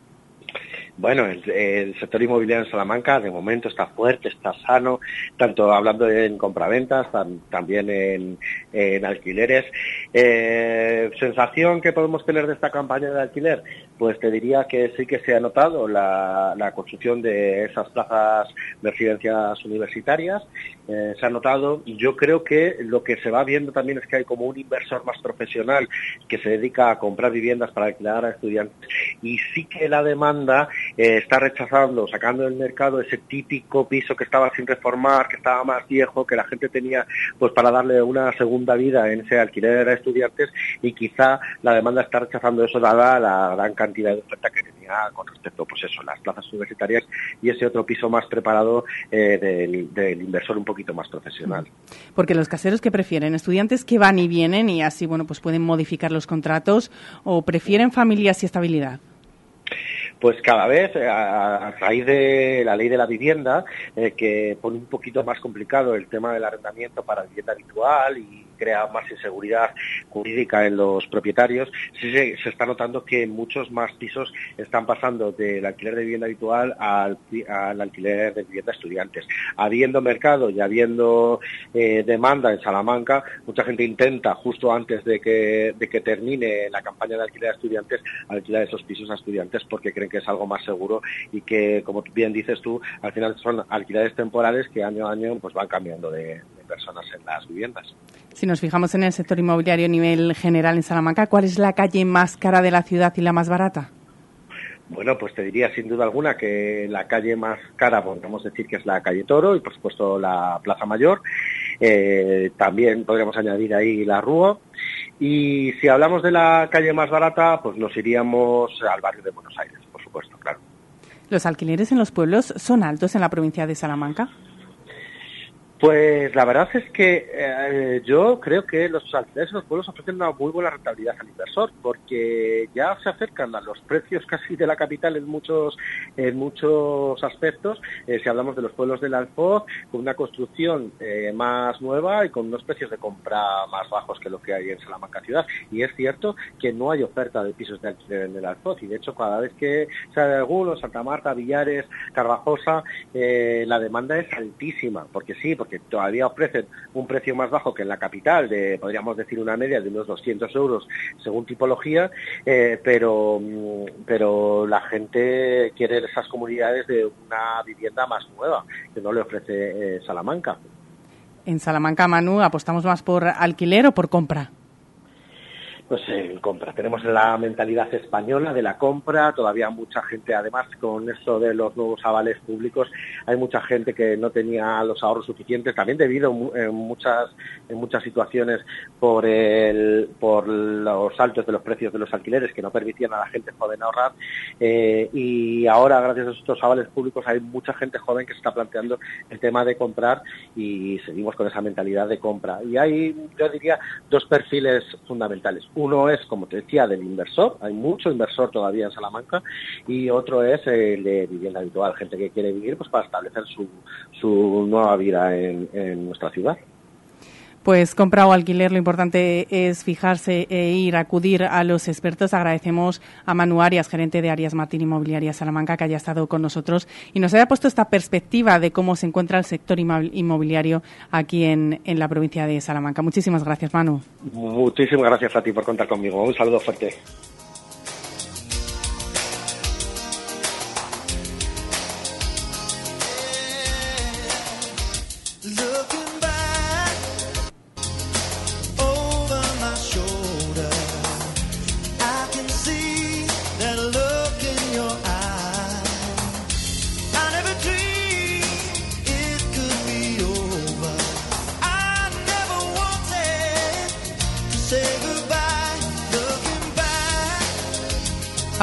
Bueno, el, sector inmobiliario en Salamanca de momento está fuerte, está sano, tanto hablando en compraventas, también en, alquileres. Eh, ¿Sensación que podemos tener de esta campaña de alquiler? Pues te diría que sí que se ha notado la, construcción de esas plazas de residencias universitarias, eh, se ha notado y yo creo que lo que se va viendo también es que hay como un inversor más profesional que se dedica a comprar viviendas para alquilar a estudiantes y sí que la demanda eh, está rechazando, sacando del mercado ese típico piso que estaba sin reformar, que estaba más viejo, que la gente tenía pues para darle una segunda vida en ese alquiler a estudiantes y quizá la demanda está rechazando eso dada la gran cantidad de oferta que tenía con respecto, pues eso, las plazas universitarias y ese otro piso más preparado eh, del, del, inversor un poquito más profesional. Porque los caseros que prefieren estudiantes que van y vienen y así, bueno, pues pueden modificar los contratos o prefieren familias y estabilidad pues cada vez, eh, a, raíz de la ley de la vivienda, eh, que pone un poquito más complicado el tema del arrendamiento para vivienda habitual y crea más inseguridad jurídica en los propietarios, sí se, está notando que muchos más pisos están pasando del alquiler de vivienda habitual al, alquiler de vivienda estudiantes. Habiendo mercado y habiendo eh, demanda en Salamanca, mucha gente intenta, justo antes de que, de que termine la campaña de alquiler de estudiantes, alquilar esos pisos a estudiantes porque creen que es algo más seguro y que, como bien dices tú, al final son alquileres temporales que año a año pues van cambiando de personas en las viviendas. Si nos fijamos en el sector inmobiliario a nivel general en Salamanca, ¿cuál es la calle más cara de la ciudad y la más barata? Bueno, pues te diría sin duda alguna que la calle más cara, podríamos decir que es la calle Toro y por supuesto la Plaza Mayor. Eh, también podríamos añadir ahí la Rúa. Y si hablamos de la calle más barata, pues nos iríamos al barrio de Buenos Aires, por supuesto, claro. ¿Los alquileres en los pueblos son altos en la provincia de Salamanca? Pues la verdad es que eh, yo creo que los alquileres en los pueblos ofrecen una muy buena rentabilidad al inversor, porque ya se acercan a los precios casi de la capital en muchos en muchos aspectos. Eh, si hablamos de los pueblos del Alfoz, con una construcción eh, más nueva y con unos precios de compra más bajos que lo que hay en Salamanca ciudad. Y es cierto que no hay oferta de pisos de alquiler en el Alfoz, y de hecho cada vez que sale alguno, Santa Marta, Villares, Carvajosa, la demanda es altísima, porque sí, porque todavía ofrecen un precio más bajo que en la capital, de podríamos decir una media de unos 200 euros según tipología, eh, pero, mm, pero la gente quiere esas comunidades de una vivienda más nueva, que no le ofrece eh, Salamanca. En Salamanca, Manu, ¿apostamos más por alquiler o por compra? Pues en compra. Tenemos la mentalidad española de la compra, todavía mucha gente, además con esto de los nuevos avales públicos, hay mucha gente que no tenía los ahorros suficientes, también debido en muchas, en muchas situaciones por, el, por los altos de los precios de los alquileres que no permitían a la gente joven ahorrar. Eh, y ahora, gracias a estos avales públicos, hay mucha gente joven que se está planteando el tema de comprar y seguimos con esa mentalidad de compra. Y hay, yo diría, dos perfiles fundamentales uno es, como te decía, del inversor, hay mucho inversor todavía en Salamanca, y otro es el de vivienda habitual, gente que quiere vivir pues para establecer su, su nueva vida en nuestra ciudad. Pues compra o alquiler, lo importante es fijarse e ir, acudir a los expertos. Agradecemos a Manu Arias, gerente de Arias Martín Inmobiliaria Salamanca, que haya estado con nosotros y nos haya puesto esta perspectiva de cómo se encuentra el sector inmobiliario aquí en, en la provincia de Salamanca. Muchísimas gracias, Manu. Muchísimas gracias a ti por contar conmigo. Un saludo fuerte.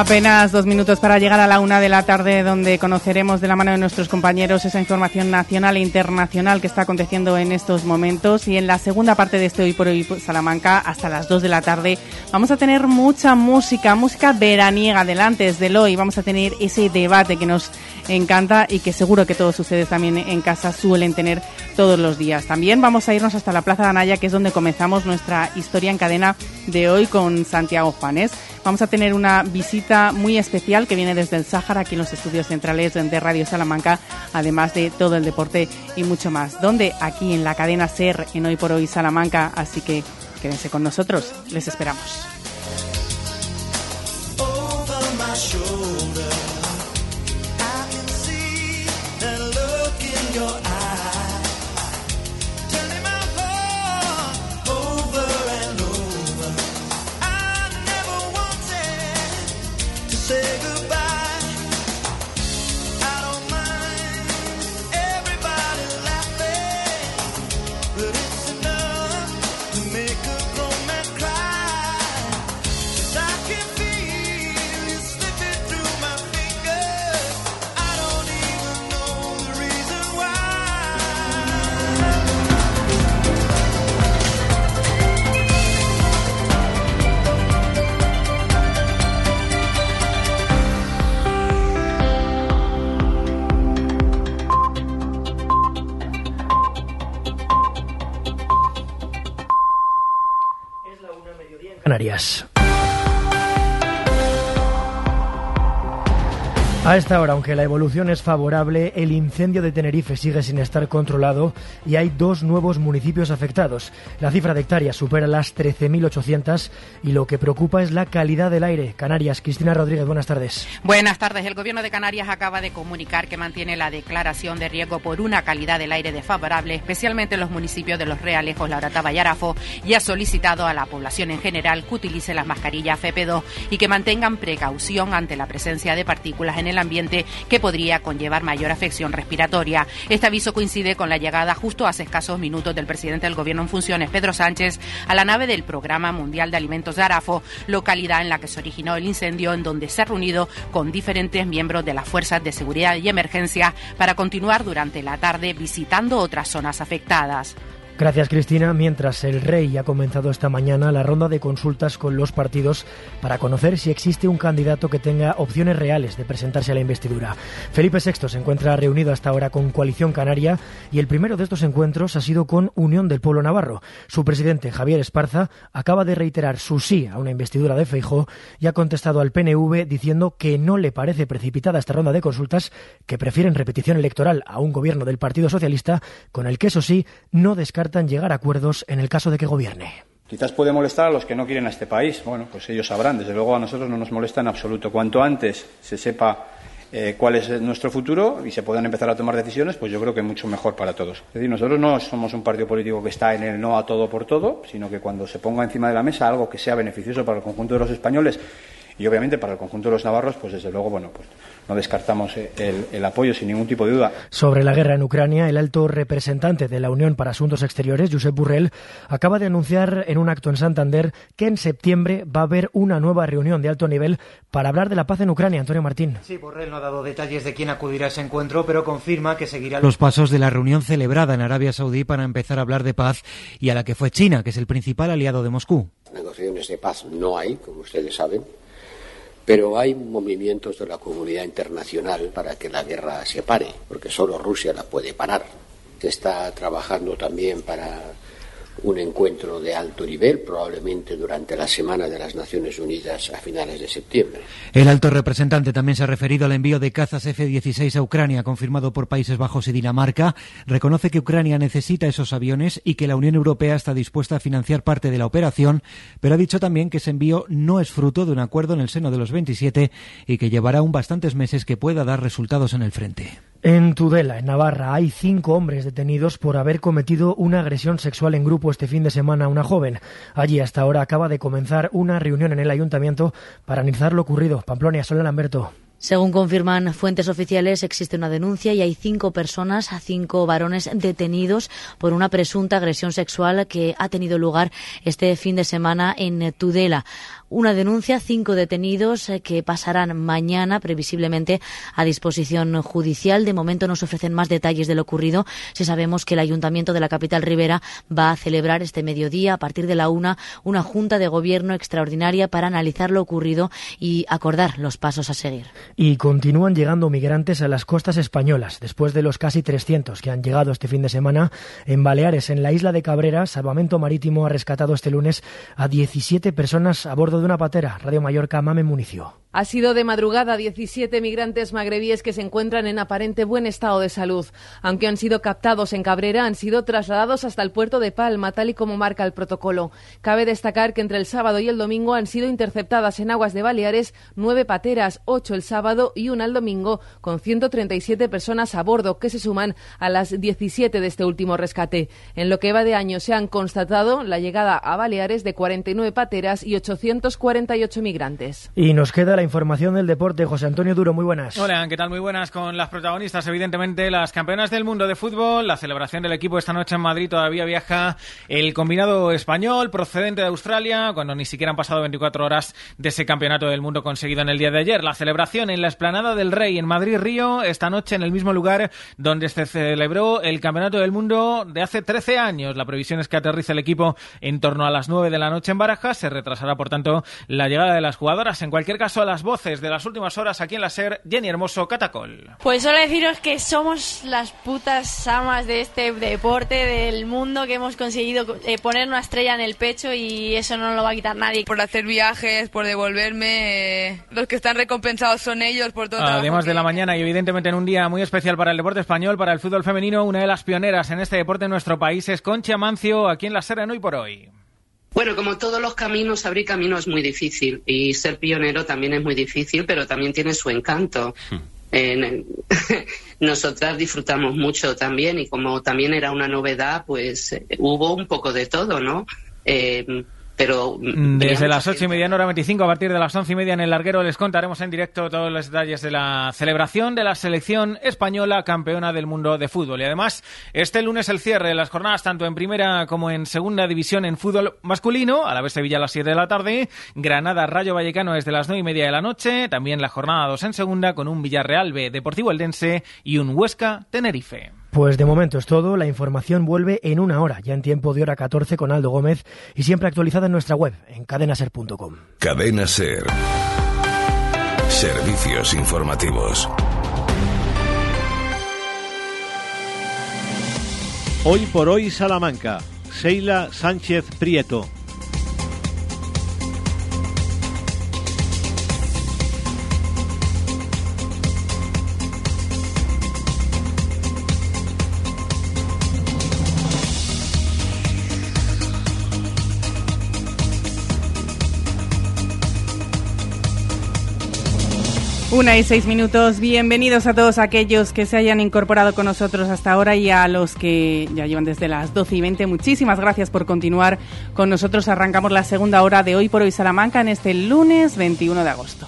Apenas dos minutos para llegar a la una de la tarde, donde conoceremos de la mano de nuestros compañeros esa información nacional e internacional que está aconteciendo en estos momentos. Y en la segunda parte de este Hoy por Hoy Salamanca, hasta las dos de la tarde, vamos a tener mucha música, música veraniega delante desde hoy. Vamos a tener ese debate que nos encanta y que seguro que todos ustedes también en casa suelen tener todos los días. También vamos a irnos hasta la Plaza de Anaya, que es donde comenzamos nuestra historia en cadena de hoy con Santiago Juanes. Vamos a tener una visita muy especial que viene desde el Sáhara, aquí en los estudios centrales de Radio Salamanca, además de todo el deporte y mucho más. Donde aquí en la cadena SER en Hoy por Hoy Salamanca, así que quédense con nosotros, les esperamos. Canarias. A esta hora, aunque la evolución es favorable, el incendio de Tenerife sigue sin estar controlado y hay dos nuevos municipios afectados. La cifra de hectáreas supera las 13.800 y lo que preocupa es la calidad del aire. Canarias, Cristina Rodríguez, buenas tardes. Buenas tardes. El Gobierno de Canarias acaba de comunicar que mantiene la declaración de riesgo por una calidad del aire desfavorable, especialmente en los municipios de Los Realejos, La Oratava y Arafo, y ha solicitado a la población en general que utilice las mascarillas FP2 y que mantengan precaución ante la presencia de partículas en el ambiente que podría conllevar mayor afección respiratoria. Este aviso coincide con la llegada justo hace escasos minutos del presidente del Gobierno en funciones, Pedro Sánchez, a la nave del Programa Mundial de Alimentos de Arafo, localidad en la que se originó el incendio, en donde se ha reunido con diferentes miembros de las fuerzas de seguridad y emergencia para continuar durante la tarde visitando otras zonas afectadas. Gracias, Cristina. Mientras el Rey ha comenzado esta mañana la ronda de consultas con los partidos para conocer si existe un candidato que tenga opciones reales de presentarse a la investidura. Felipe VI se encuentra reunido hasta ahora con Coalición Canaria y el primero de estos encuentros ha sido con Unión del Pueblo Navarro. Su presidente, Javier Esparza, acaba de reiterar su sí a una investidura de Feijó y ha contestado al PNV diciendo que no le parece precipitada esta ronda de consultas, que prefieren repetición electoral a un gobierno del Partido Socialista, con el que eso sí no descarta llegar a acuerdos en el caso de que gobierne. Quizás puede molestar a los que no quieren a este país. Bueno, pues ellos sabrán. Desde luego a nosotros no nos molesta en absoluto. Cuanto antes se sepa eh, cuál es nuestro futuro y se puedan empezar a tomar decisiones, pues yo creo que mucho mejor para todos. Es decir, nosotros no somos un partido político que está en el no a todo por todo, sino que cuando se ponga encima de la mesa algo que sea beneficioso para el conjunto de los españoles y obviamente para el conjunto de los navarros, pues desde luego, bueno, pues no descartamos el, el, apoyo sin ningún tipo de duda. Sobre la guerra en Ucrania, el alto representante de la Unión para Asuntos Exteriores, Josep Burrell, acaba de anunciar en un acto en Santander que en septiembre va a haber una nueva reunión de alto nivel para hablar de la paz en Ucrania. Antonio Martín. Sí, Burrell no ha dado detalles de quién acudirá a ese encuentro, pero confirma que seguirá los pasos de la reunión celebrada en Arabia Saudí para empezar a hablar de paz y a la que fue China, que es el principal aliado de Moscú. Negociaciones de paz no hay, como ustedes saben pero hay movimientos de la comunidad internacional para que la guerra se pare, porque solo Rusia la puede parar. Se está trabajando también para un encuentro de alto nivel, probablemente durante la Semana de las Naciones Unidas a finales de septiembre. El alto representante también se ha referido al envío de cazas F-16 a Ucrania, confirmado por Países Bajos y Dinamarca. Reconoce que Ucrania necesita esos aviones y que la Unión Europea está dispuesta a financiar parte de la operación, pero ha dicho también que ese envío no es fruto de un acuerdo en el seno de los 27 y que llevará aún bastantes meses que pueda dar resultados en el frente. En Tudela, en Navarra, hay cinco hombres detenidos por haber cometido una agresión sexual en grupo este fin de semana a una joven. Allí hasta ahora acaba de comenzar una reunión en el ayuntamiento para analizar lo ocurrido. Pamplona, Soledad Lamberto. Según confirman fuentes oficiales, existe una denuncia y hay cinco personas, cinco varones detenidos por una presunta agresión sexual que ha tenido lugar este fin de semana en Tudela una denuncia, cinco detenidos eh, que pasarán mañana previsiblemente a disposición judicial. De momento no se ofrecen más detalles de lo ocurrido. Si sabemos que el Ayuntamiento de la capital Rivera va a celebrar este mediodía, a partir de la una, una junta de gobierno extraordinaria para analizar lo ocurrido y acordar los pasos a seguir. Y continúan llegando migrantes a las costas españolas, después de los casi 300 que han llegado este fin de semana en Baleares, en la isla de Cabrera. Salvamento Marítimo ha rescatado este lunes a 17 personas a bordo de una patera. Radio Mallorca, Mame Municio. Ha sido de madrugada 17 migrantes magrebíes que se encuentran en aparente buen estado de salud. Aunque han sido captados en Cabrera, han sido trasladados hasta el puerto de Palma, tal y como marca el protocolo. Cabe destacar que entre el sábado y el domingo han sido interceptadas en aguas de Baleares nueve pateras, ocho el sábado y una el domingo, con 137 personas a bordo, que se suman a las 17 de este último rescate. En lo que va de año se han constatado la llegada a Baleares de 49 pateras y 848 migrantes. Y nos queda información del deporte. José Antonio Duro, muy buenas. Hola, ¿qué tal? Muy buenas con las protagonistas, evidentemente, las campeonas del mundo de fútbol. La celebración del equipo esta noche en Madrid todavía viaja el combinado español procedente de Australia, cuando ni siquiera han pasado 24 horas de ese campeonato del mundo conseguido en el día de ayer. La celebración en la explanada del Rey en Madrid-Río, esta noche en el mismo lugar donde se celebró el campeonato del mundo de hace 13 años. La previsión es que aterrice el equipo en torno a las 9 de la noche en Barajas. Se retrasará, por tanto, la llegada de las jugadoras. En cualquier caso, a las voces de las últimas horas aquí en la SER, Jenny Hermoso, Catacol. Pues solo deciros que somos las putas amas de este deporte, del mundo, que hemos conseguido eh, poner una estrella en el pecho y eso no lo va a quitar nadie. Por hacer viajes, por devolverme, eh, los que están recompensados son ellos por todo. Además de la mañana y evidentemente en un día muy especial para el deporte español, para el fútbol femenino, una de las pioneras en este deporte en nuestro país es Concha Mancio, aquí en la SER en Hoy por Hoy. Bueno, como todos los caminos, abrir camino es muy difícil y ser pionero también es muy difícil, pero también tiene su encanto. Eh, nosotras disfrutamos mucho también y como también era una novedad, pues eh, hubo un poco de todo, ¿no? Eh, pero mm, desde las ocho y media en hora 25 a partir de las once y media en el larguero les contaremos en directo todos los detalles de la celebración de la selección española campeona del mundo de fútbol. Y además este lunes el cierre de las jornadas tanto en primera como en segunda división en fútbol masculino a la vez Sevilla a las 7 de la tarde Granada Rayo Vallecano desde las nueve y media de la noche también la jornada 2 en segunda con un Villarreal B Deportivo Eldense y un Huesca Tenerife pues de momento es todo. La información vuelve en una hora, ya en tiempo de hora 14 con Aldo Gómez y siempre actualizada en nuestra web, en cadenaser.com. Cadena Ser. Servicios informativos. Hoy por hoy Salamanca. Seila Sánchez Prieto. Una y seis minutos. Bienvenidos a todos aquellos que se hayan incorporado con nosotros hasta ahora y a los que ya llevan desde las 12 y 20. Muchísimas gracias por continuar con nosotros. Arrancamos la segunda hora de hoy por hoy Salamanca en este lunes 21 de agosto.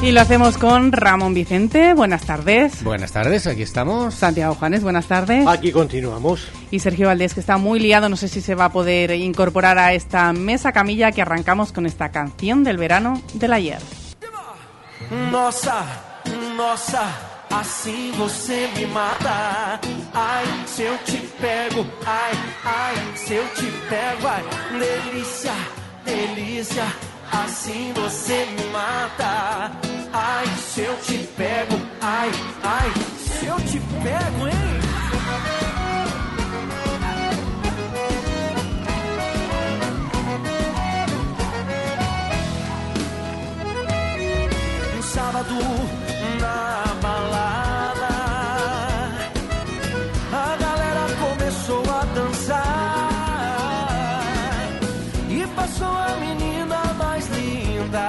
Y lo hacemos con Ramón Vicente. Buenas tardes. Buenas tardes, aquí estamos. Santiago Juanes, buenas tardes. Aquí continuamos. Y Sergio Valdés, que está muy liado, no sé si se va a poder incorporar a esta mesa camilla que arrancamos con esta canción del verano del ayer. Nossa, nossa, assim você me mata. Ai, se eu te pego, ai, ai, se eu te pego, ai, delícia, delícia, assim você me mata. Ai, se eu te pego, ai, ai, se eu te pego, hein? Sábado na balada, a galera começou a dançar e passou a menina mais linda.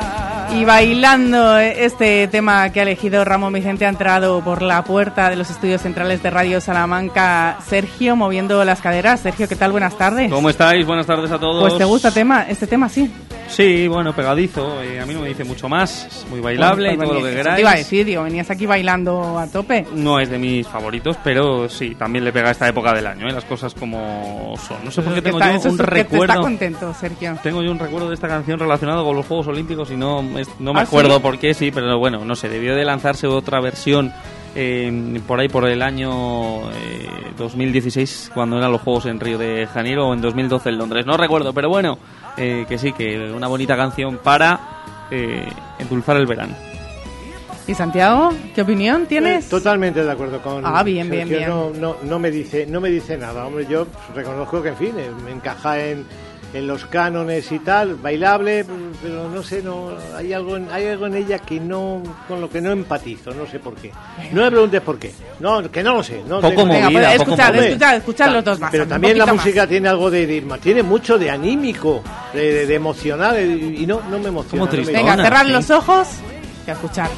Y bailando este tema que ha elegido Ramón Vicente ha entrado por la puerta de los estudios centrales de Radio Salamanca Sergio moviendo las caderas. Sergio, ¿qué tal? Buenas tardes. ¿Cómo estáis? Buenas tardes a todos. Pues te gusta tema, este tema sí. Sí, bueno, pegadizo. eh, a mí no me dice mucho más. Es muy bailable y Bueno, todo lo pues, que queráis. Te iba a decir, digo, venías aquí bailando a tope. No es de mis favoritos, pero sí, también le pega a esta época del año, ¿eh? las cosas como son. No sé por qué tengo Está- yo eso un te está recuerdo. contento, Sergio. Tengo yo un recuerdo de esta canción relacionado con los Juegos Olímpicos y no, es- no me ¿Ah, acuerdo sí? por qué, sí, pero bueno, no sé, debió de lanzarse otra versión eh, por ahí por el año eh, 2016 cuando eran los Juegos en Río de Janeiro o en 2012 en Londres, no recuerdo, pero bueno, eh, que sí, que una bonita canción para eh, endulzar el verano. ¿Y Santiago? ¿Qué opinión Eh, tienes? totalmente de acuerdo con Ah, bien, bien, Sergio, bien. No, no, no me dice no me dice nada hombre yo reconozco que en fin eh, me encaja en, en los cánones y tal bailable pero no sé no hay algo en, hay algo en ella que no con lo que no empatizo no sé por qué no me preguntes por qué no que no lo sé no Poco tengo- movida, Venga, pues, poco escuchad, movida. escuchad, escuchad los dos más. pero también la más. música tiene algo de, de- tiene mucho de anímico de, de- de emocional y no no me emociona Como no me-. Venga, cerrar sí. los ojos y a escuchar.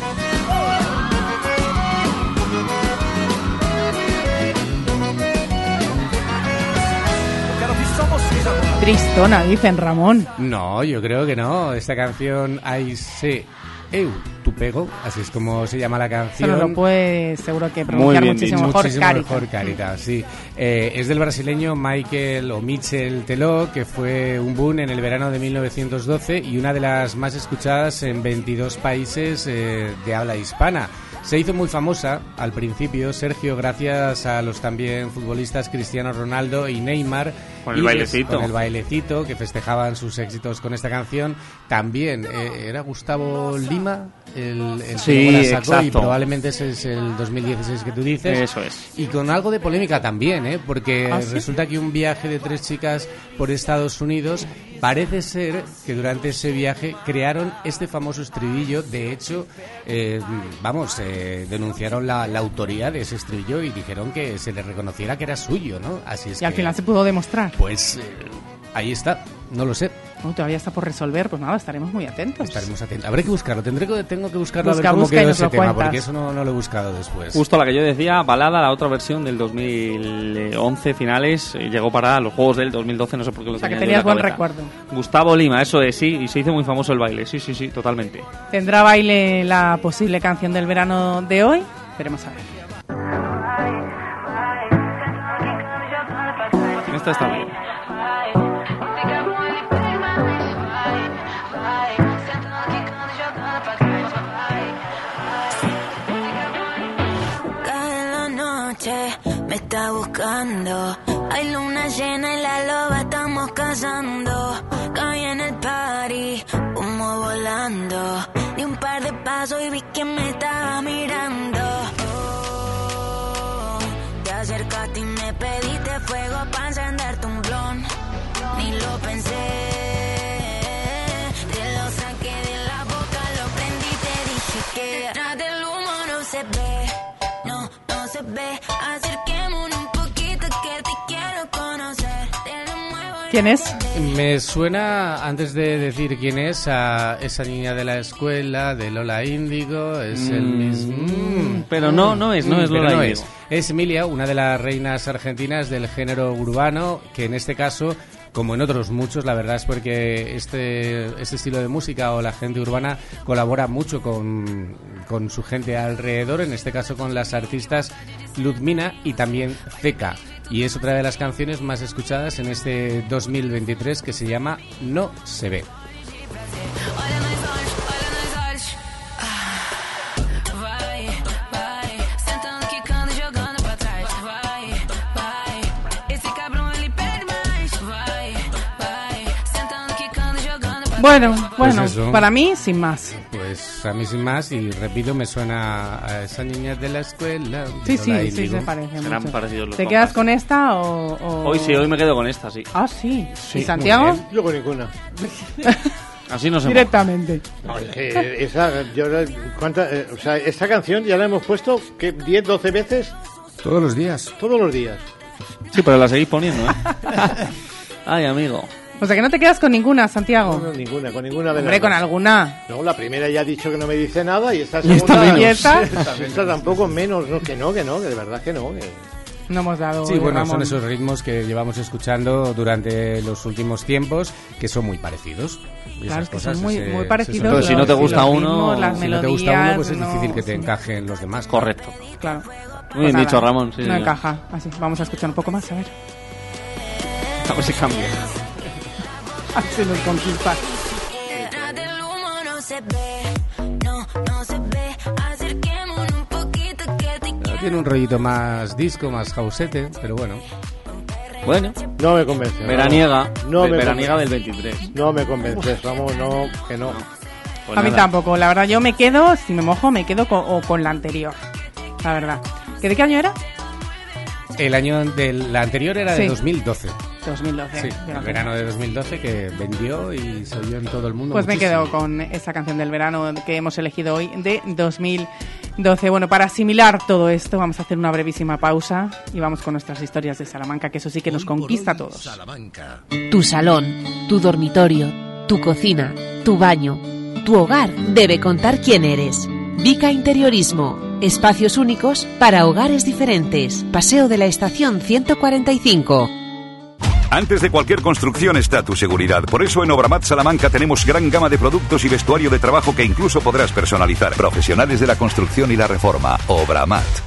Tristona, dicen Ramón. No, yo creo que no. Esta canción, Ay, se eu, tu pego, así es como se llama la canción. nos lo puede seguro que pronunciar bien muchísimo mejor Muchísimo Carita. mejor Carita, sí. Eh, es del brasileño Michael o Michel Teló, que fue un boom en el verano de 1912 y una de las más escuchadas en 22 países eh, de habla hispana. Se hizo muy famosa al principio, Sergio, gracias a los también futbolistas Cristiano Ronaldo y Neymar, Con el Y bailecito. Con el bailecito, que festejaban sus éxitos con esta canción. También eh, era Gustavo Lima el, el Sí, que la sacó y exacto. probablemente ese es el 2016 que tú dices. Eso es. Y con algo de polémica también, ¿eh? porque ¿Ah, sí? resulta que un viaje de tres chicas por Estados Unidos parece ser que durante ese viaje crearon este famoso estribillo. De hecho, eh, vamos, eh, denunciaron la, la autoría de ese estribillo y dijeron que se le reconociera que era suyo, ¿no? Así es Y al que, final se pudo demostrar. Pues eh, ahí está, no lo sé. Todavía está por resolver, pues nada, estaremos muy atentos. Estaremos atentos. Habré que buscarlo, tendré que, tengo que buscarlo Busca, a ver cómo busca y quedó nos ese lo tema, cuentas. porque eso no, no lo he buscado después. Justo la que yo decía, balada, la otra versión del 2011 finales, eh, llegó para los juegos del 2012, no sé por qué lo O sea, que tenía en tenías buen cabeza. recuerdo. Gustavo Lima, eso es, sí, y se hizo muy famoso el baile, sí, sí, sí, totalmente. ¿Tendrá baile la posible canción del verano de hoy? Veremos a ver. Esta está bien. Me está buscando. Hay luna llena y la loba estamos cazando. Caí en el party, humo volando. Di un par de pasos y vi que me estaba mirando. Te acercaste y me pediste fuego para encenderte un blon. Ni lo pensé. Te lo saqué de la boca, lo prendí, te dije que detrás del humo no se ve, no, no se ve. Acerquémonos ¿Quién es? Me suena, antes de decir quién es, a esa niña de la escuela, de Lola Índigo, es el Mm, mismo... pero no, no es, no es pero Lola no Índigo. es. Es Emilia, una de las reinas argentinas del género urbano, que en este caso, como en otros muchos, la verdad es porque este, este estilo de música o la gente urbana colabora mucho con, con su gente alrededor, en este caso con las artistas Ludmina y también Zeka. Y es otra de las canciones más escuchadas en este 2023 que se llama No se ve. Bueno, Pues bueno, para mí, sin más. Pues a mí sin más, y repito, me suena a esa niña de la escuela. Sí, sí, sí, se parece Serán mucho. parecidos los ¿Te compas. quedas con esta o...? o- Hoy sí, hoy me quedo con esta, sí. Ah, sí. Sí, ¿Y Santiago? Yo con ninguna. Así no se Directamente. No, es que esa, yo, ¿cuánta- eh, o sea, esta canción ya la hemos puesto ¿qué, 10, 12 veces Todos los días. todos los días. Sí, pero la seguís poniendo, ¿eh? Ay, amigo. O sea, que no te quedas con ninguna, Santiago. No, ninguna, con ninguna de Hombre, las con dos. alguna. No, la primera ya ha dicho que no me dice nada y esta ¿Y esta segunda... menos? ¿Y esta? esta tampoco menos, no, que no, que no, que de verdad que no. que- No hemos dado. Sí, bueno, Ramón. son esos ritmos que llevamos escuchando durante los últimos tiempos, que son muy parecidos. Y Claro, esas es que cosas son muy- se- muy parecidos Pero si no te gusta los uno, ritmos, las si no te gusta uno, melodías, pues es no- difícil que te sí. encajen los demás. Correcto. Claro. Muy bien Pues dicho, Ramón. Sí, no señor. encaja. Así, vamos a escuchar un poco más, a ver. A ver si cambia. Si nos conquista. Detrás del humo no se ve, no, no se ve. Acerquémonos un poquito que te quiero. Tiene un rollito más disco, más jausete, pero bueno. Bueno, No me convence. veraniega. No me veraniega del convence. 23. No me convences, Ramón, no, que no. Pues a mí nada. tampoco. La verdad, yo me quedo, si me mojo, me quedo con, o con la anterior. La verdad. ¿Que ¿De qué año era? El año de la anterior era de Sí. 2012. 2012. Sí, el no verano de 2012 que vendió y se oyó en todo el mundo. Pues me quedo con esa canción del verano que hemos elegido hoy de 2012. Bueno, para asimilar todo esto vamos a hacer una brevísima pausa y vamos con nuestras historias de Salamanca, que eso sí que nos conquista a todos. Tu salón, tu dormitorio, tu cocina, tu baño, tu hogar debe contar quién eres. Vica Interiorismo. Espacios únicos para hogares diferentes. Paseo de la Estación 145. Antes de cualquier construcción está tu seguridad. Por eso en Obramat Salamanca tenemos gran gama de productos y vestuario de trabajo que incluso podrás personalizar. Profesionales de la construcción y la reforma. Obramat.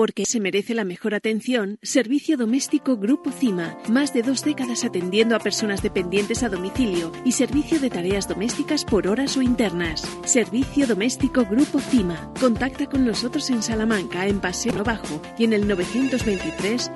Porque se merece la mejor atención, Servicio Doméstico Grupo CIMA. Más de dos décadas atendiendo a personas dependientes a domicilio y servicio de tareas domésticas por horas o internas. Servicio Doméstico Grupo CIMA. Contacta con nosotros en Salamanca, en Paseo Bajo y en el 923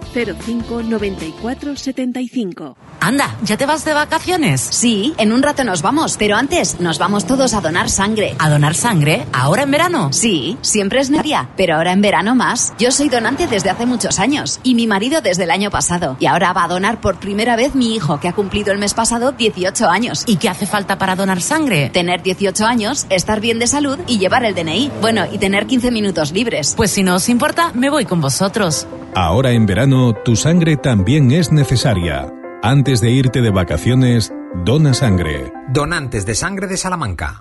05 94 75. Anda, ¿ya te vas de vacaciones? Sí, en un rato nos vamos, pero antes nos vamos todos a donar sangre. ¿A donar sangre? ¿Ahora en verano? Sí, siempre es neria, pero ahora en verano más. Yo soy donante desde hace muchos años y mi marido desde el año pasado. Y ahora va a donar por primera vez mi hijo, que ha cumplido el mes pasado 18 años. ¿Y qué hace falta para donar sangre? Tener 18 años, estar bien de salud y llevar el DNI. Bueno, y tener 15 minutos libres. Pues si no os importa, me voy con vosotros. Ahora en verano, tu sangre también es necesaria. Antes de irte de vacaciones, dona sangre. Donantes de sangre de Salamanca.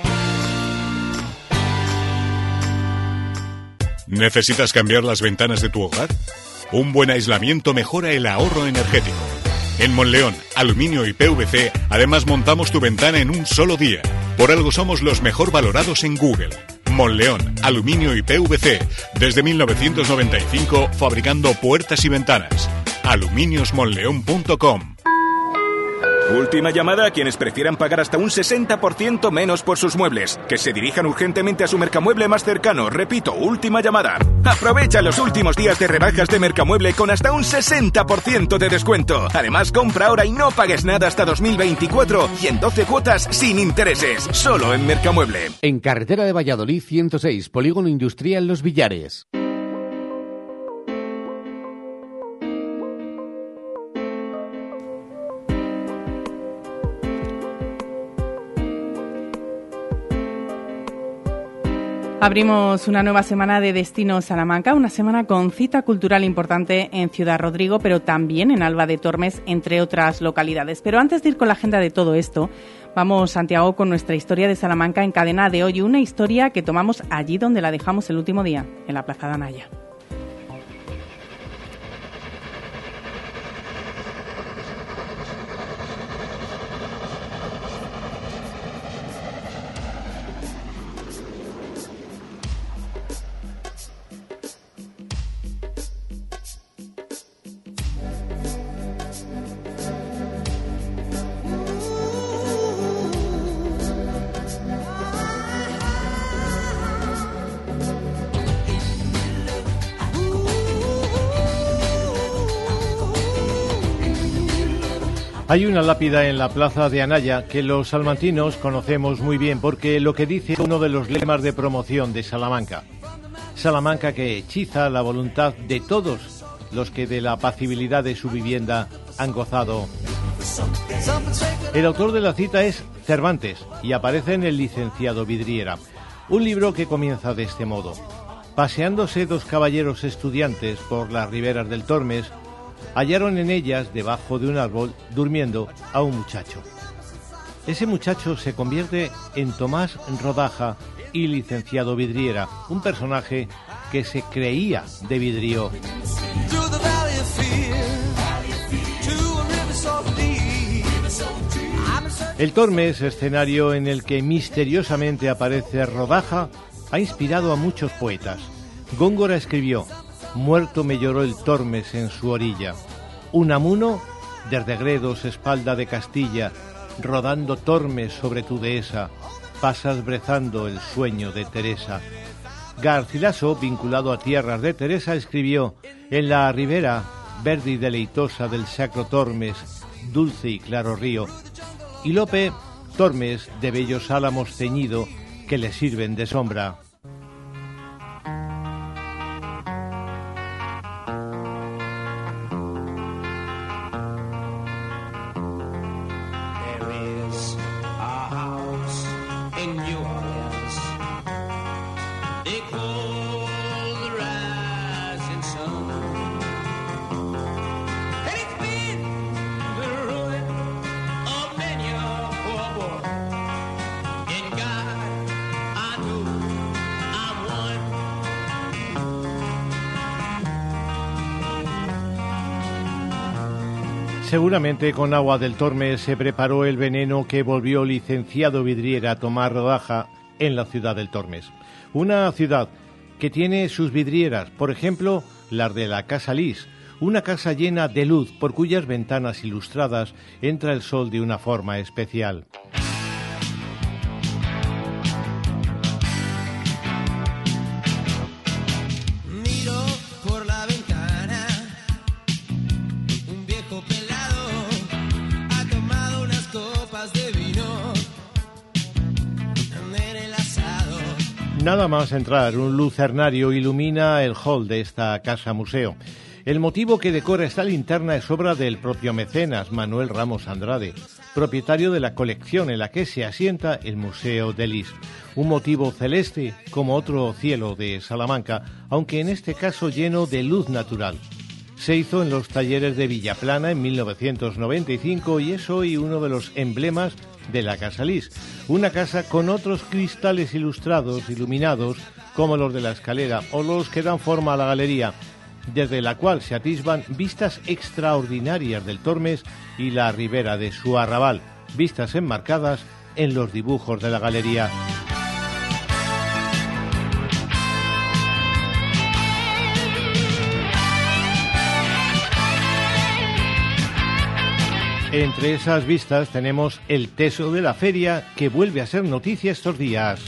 ¿Necesitas cambiar las ventanas de tu hogar? Un buen aislamiento mejora el ahorro energético. En Monleón, Aluminio y PVC, además montamos tu ventana en un solo día. Por algo somos los mejor valorados en Google. Monleón, Aluminio y PVC, desde 1995 fabricando puertas y ventanas. aluminiosmonleón.com Última llamada a quienes prefieran pagar hasta un 60% menos por sus muebles. Que se dirijan urgentemente a su mercamueble más cercano. Repito, última llamada. Aprovecha los últimos días de rebajas de Mercamueble con hasta un 60% de descuento. Además, compra ahora y no pagues nada hasta 2024 y en 12 cuotas sin intereses. Solo en Mercamueble. En carretera de Valladolid 106, Polígono Industrial Los Villares. Abrimos una nueva semana de Destino Salamanca, una semana con cita cultural importante en Ciudad Rodrigo, pero también en Alba de Tormes, entre otras localidades. Pero antes de ir con la agenda de todo esto, vamos, Santiago, con nuestra historia de Salamanca en cadena de hoy, una historia que tomamos allí donde la dejamos el último día, en la Plaza de Anaya. Hay una lápida en la plaza de Anaya que los salmantinos conocemos muy bien porque lo que dice uno de los lemas de promoción de Salamanca. Salamanca que hechiza la voluntad de todos los que de la apacibilidad de su vivienda han gozado. El autor de la cita es Cervantes y aparece en El licenciado Vidriera, un libro que comienza de este modo. Paseándose dos caballeros estudiantes por las riberas del Tormes, hallaron en ellas, debajo de un árbol, durmiendo a un muchacho. Ese muchacho se convierte en Tomás Rodaja y licenciado Vidriera, un personaje que se creía de vidrio. El Tormes, escenario en el que misteriosamente aparece Rodaja, ha inspirado a muchos poetas. Góngora escribió, Muerto me lloró el Tormes en su orilla. Unamuno, desde Gredos, espalda de Castilla, rodando Tormes sobre tu dehesa, pasas brezando el sueño de Teresa. Garcilaso, vinculado a tierras de Teresa, escribió En la ribera verde y deleitosa del sacro Tormes, dulce y claro río. Y Lope Tormes de bellos álamos ceñido que le sirven de sombra. Con agua del Tormes se preparó el veneno que volvió licenciado vidriera a tomar rodaja en la ciudad del Tormes. Una ciudad que tiene sus vidrieras, por ejemplo, las de la Casa Lis, una casa llena de luz por cuyas ventanas ilustradas entra el sol de una forma especial. Nada más entrar, un lucernario ilumina el hall de esta casa museo. El motivo que decora esta linterna es obra del propio mecenas Manuel Ramos Andrade, propietario de la colección en la que se asienta el Museo de Lis. Un motivo celeste como otro cielo de Salamanca, aunque en este caso lleno de luz natural. Se hizo en los talleres de Villaplana en 1995 y es hoy uno de los emblemas de la Casa Lis, una casa con otros cristales ilustrados, iluminados, como los de la escalera o los que dan forma a la galería, desde la cual se atisban vistas extraordinarias del Tormes y la ribera de su arrabal, vistas enmarcadas en los dibujos de la galería. Entre esas vistas tenemos el teso de la feria que vuelve a ser noticia estos días.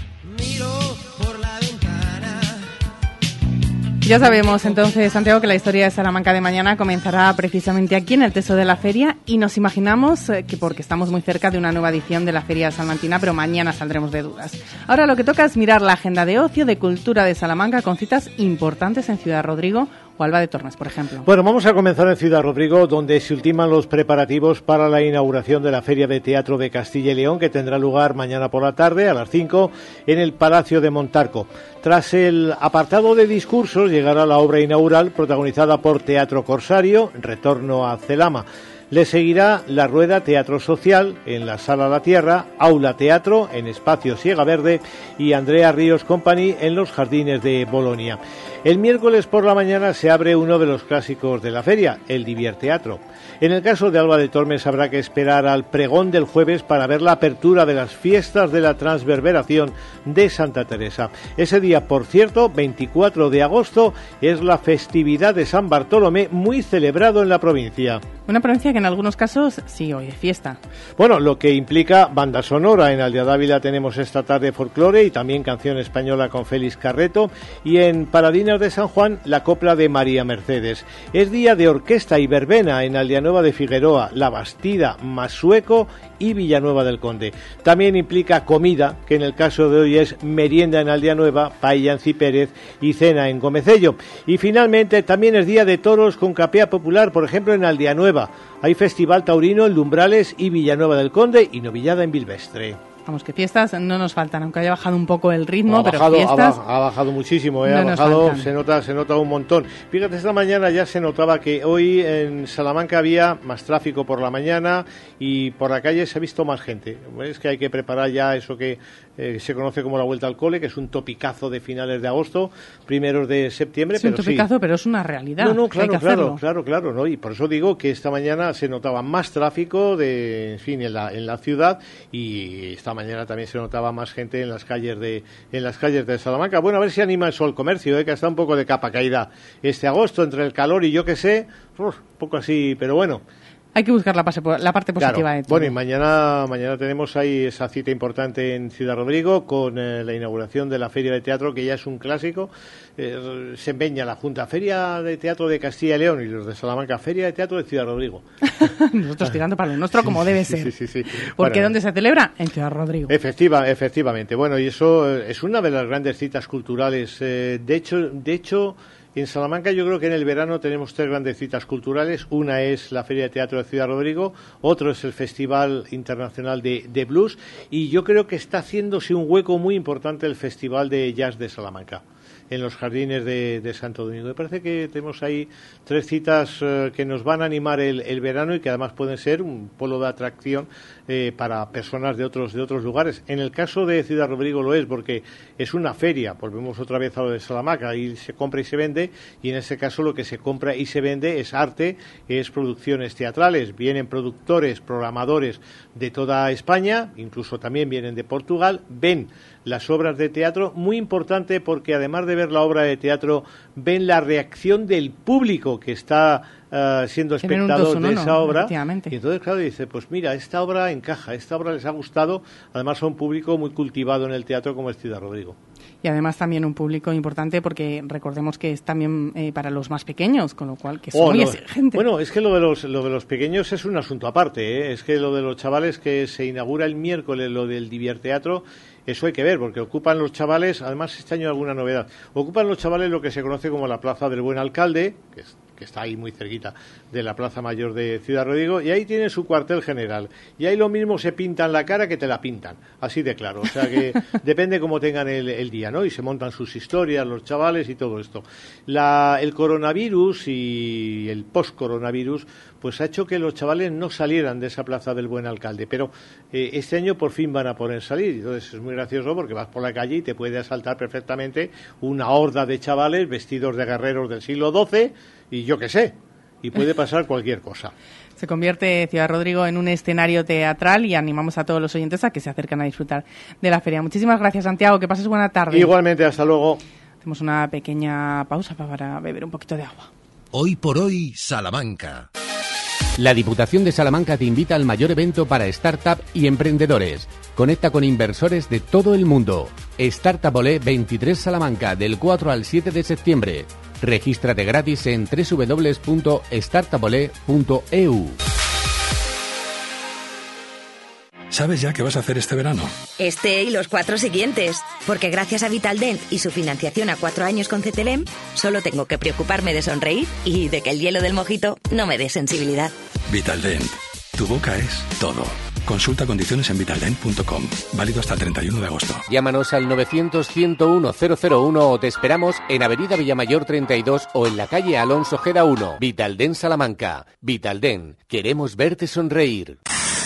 Ya sabemos entonces, Santiago, que la historia de Salamanca de mañana comenzará precisamente aquí en el Teso de la Feria y nos imaginamos eh, que porque estamos muy cerca de una nueva edición de la Feria Salmantina, pero mañana saldremos de dudas. Ahora lo que toca es mirar la agenda de ocio, de cultura de Salamanca con citas importantes en Ciudad Rodrigo o Alba de Tormes, por ejemplo. Bueno, vamos a comenzar en Ciudad Rodrigo, donde se ultiman los preparativos para la inauguración de la Feria de Teatro de Castilla y León, que tendrá lugar mañana por la tarde a las 5 en el Palacio de Montarco. Tras el apartado de discursos llegará la obra inaugural protagonizada por Teatro Corsario, Retorno a Celama. Le seguirá la rueda Teatro Social en la Sala La Tierra, Aula Teatro en Espacio Siega Verde y Andrea Ríos Company en los Jardines de Bolonia. El miércoles por la mañana se abre uno de los clásicos de la feria, el Divierteatro. En el caso de Alba de Tormes habrá que esperar al pregón del jueves para ver la apertura de las fiestas de la transverberación de Santa Teresa. Ese día, por cierto, 24 de agosto, es la festividad de San Bartolomé, muy celebrado en la provincia. Una provincia que en algunos casos sí hoy de fiesta. Bueno, lo que implica banda sonora. En Aldea Dávila tenemos esta tarde folclore y también canción española con Félix Carreto. Y en Paradinas de San Juan, la copla de María Mercedes. Es día de orquesta y verbena en Aldea Nueva de Figueroa, La Bastida, Masueco y Villanueva del Conde. También implica comida, que en el caso de hoy es merienda en Aldea Nueva, paella en Cipérez y cena en Gomecello. Y finalmente también es día de toros con capea popular, por ejemplo en Aldea Nueva. Hay festival taurino en Lumbrales y Villanueva del Conde y novillada en Bilvestre. Vamos, que fiestas no nos faltan, aunque haya bajado un poco el ritmo, ha pero bajado, fiestas... Ha, bajado muchísimo, eh, no ha bajado, se nota, se nota un montón. Fíjate, esta mañana ya se notaba que hoy en Salamanca había más tráfico por la mañana y por la calle se ha visto más gente. Es que hay que preparar ya eso que eh, se conoce como la vuelta al cole, que es un topicazo de finales de agosto, primeros de septiembre. Es un pero sí. topicazo, pero es una realidad. No, no, claro, que claro, claro, claro, ¿no? Y por eso digo que esta mañana se notaba más tráfico de, en fin, en la, en la ciudad y esta mañana también se notaba más gente en las calles de, en las calles de Salamanca. Bueno, a ver si anima eso al comercio, ¿eh? que está un poco de capa caída este agosto entre el calor y yo que sé, un poco así, pero bueno. Hay que buscar la, pase- la parte Claro. positiva de todo. Bueno, y mañana, mañana tenemos ahí esa cita importante en Ciudad Rodrigo con eh, la inauguración de la Feria de Teatro, que ya es un clásico. Eh, se empeña la Junta Feria de Teatro de Castilla y León y los de Salamanca, Feria de Teatro de Ciudad Rodrigo. Nosotros tirando para lo nuestro como debe ser. Sí, sí, sí. Porque Bueno, ¿dónde se celebra? En Ciudad Rodrigo. Efectiva, efectivamente. Bueno, y eso eh, es una de las grandes citas culturales. eh, de hecho, de hecho, en Salamanca yo creo que en el verano tenemos tres grandes citas culturales. Una es la Feria de Teatro de Ciudad Rodrigo, otro es el Festival Internacional de, de Blues y yo creo que está haciéndose un hueco muy importante el Festival de Jazz de Salamanca en los jardines de, Santo Domingo. Me parece que tenemos ahí tres citas eh, que nos van a animar el, el verano y que además pueden ser un polo de atracción eh, para personas de otros de otros lugares. En el caso de Ciudad Rodrigo lo es porque es una feria, volvemos otra vez a lo de Salamanca, ahí se compra y se vende y en ese caso lo que se compra y se vende es arte, es producciones teatrales, vienen productores, programadores de toda España, incluso también vienen de Portugal, ven las obras de teatro, muy importante porque además de ver la obra de teatro, ven la reacción del público que está eh, siendo espectador de esa obra. Y entonces, claro, dice, pues mira, esta obra encaja, esta obra les ha gustado, además a un público muy cultivado en el teatro como es Ciudad Rodrigo. Y además también un público importante porque recordemos que es también eh, para los más pequeños, con lo cual que son Oh, muy exigentes. Bueno, es que lo de los lo de los pequeños es un asunto aparte. ¿eh? Es que lo de los chavales que se inaugura el miércoles, lo del Divierteatro, eso hay que ver, porque ocupan los chavales, además este año hay alguna novedad, ocupan los chavales lo que se conoce como la Plaza del Buen Alcalde, que, es- que está ahí muy cerquita de la Plaza Mayor de Ciudad Rodrigo, y ahí tienen su cuartel general. Y ahí lo mismo se pintan la cara que te la pintan, así de claro. O sea que depende cómo tengan el, el día, ¿no? Y se montan sus historias, los chavales y todo esto. La, el coronavirus y el post-coronavirus, pues ha hecho que los chavales no salieran de esa plaza del buen alcalde. Pero eh, este año por fin van a poder salir. Entonces es muy gracioso porque vas por la calle y te puede asaltar perfectamente una horda de chavales vestidos de guerreros del siglo XII y yo qué sé. Y puede pasar cualquier cosa. Se convierte Ciudad Rodrigo en un escenario teatral y animamos a todos los oyentes a que se acerquen a disfrutar de la feria. Muchísimas gracias, Santiago. Que pases buena tarde. Igualmente, hasta luego. Hacemos una pequeña pausa para beber un poquito de agua. Hoy por hoy, Salamanca. La Diputación de Salamanca te invita al mayor evento para startup y emprendedores. Conecta con inversores de todo el mundo. Startup Olé 23 Salamanca del 4 al 7 de septiembre. Regístrate gratis en www.startupolé.eu. ¿Sabes ya qué vas a hacer este verano? Este y los cuatro siguientes. Porque gracias a Vitaldent y su financiación a cuatro años con CTLM, solo tengo que preocuparme de sonreír y de que el hielo del mojito no me dé sensibilidad. Vitaldent. Tu boca es todo. Consulta condiciones en vitaldent.com. Válido hasta el 31 de agosto. Llámanos al 900-101-001 o te esperamos en Avenida Villamayor 32 o en la calle Alonso Geda 1. Vitalden Salamanca. Vitalden. Queremos verte sonreír.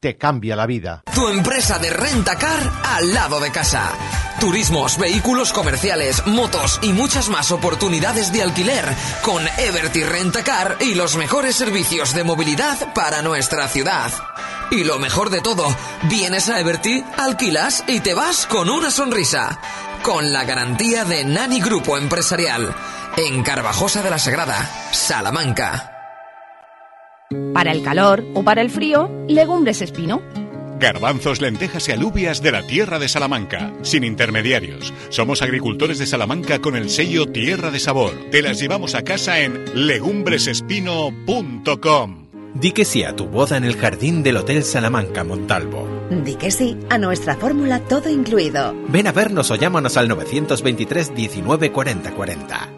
te cambia la vida. Tu empresa de rentacar al lado de casa. Turismos, vehículos comerciales, motos y muchas más oportunidades de alquiler con Everty Rentacar y los mejores servicios de movilidad para nuestra ciudad. Y lo mejor de todo, vienes a Everty, alquilas y te vas con una sonrisa. Con la garantía de Nani Grupo Empresarial. En Carvajosa de la Sagrada, Salamanca. Para el calor o para el frío, legumbres espino. Garbanzos, lentejas y alubias de la tierra de Salamanca, sin intermediarios. Somos agricultores de Salamanca con el sello Tierra de Sabor. Te las llevamos a casa en legumbresespino.com. Di que sí a tu boda en el jardín del Hotel Salamanca Montalvo. Di que sí a nuestra fórmula todo incluido. Ven a vernos o llámanos al 923 19 40 40.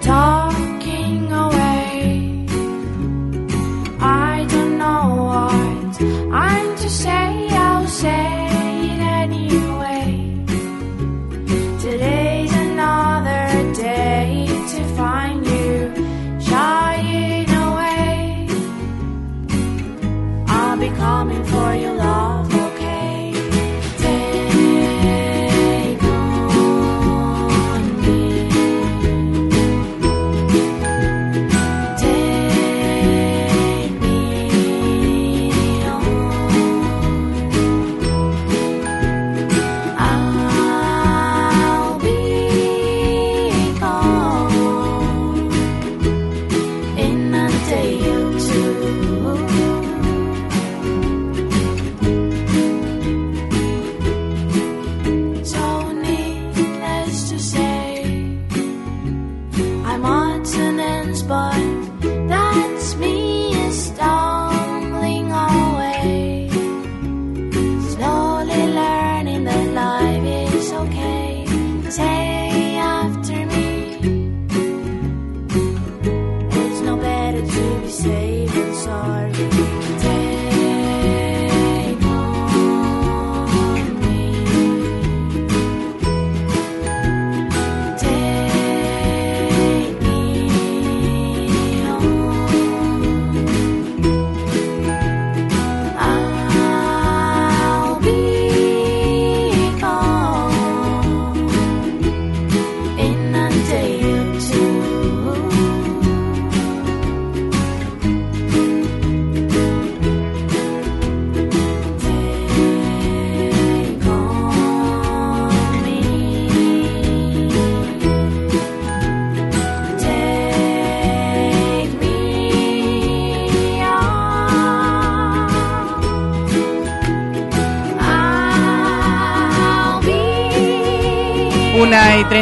Talking away. I don't know what I'm to say, I'll say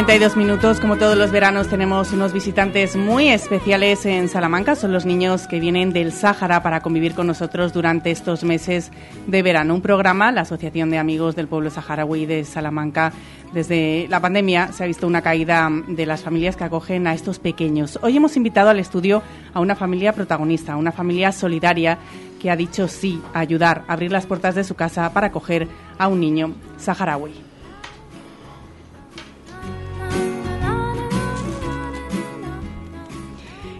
32 minutos, como todos los veranos, tenemos unos visitantes muy especiales en Salamanca. Son los niños que vienen del Sáhara para convivir con nosotros durante estos meses de verano. Un programa, la Asociación de Amigos del Pueblo Saharaui de Salamanca, desde la pandemia se ha visto una caída de las familias que acogen a estos pequeños. Hoy hemos invitado al estudio a una familia protagonista, una familia solidaria que ha dicho sí a ayudar a abrir las puertas de su casa para acoger a un niño saharaui.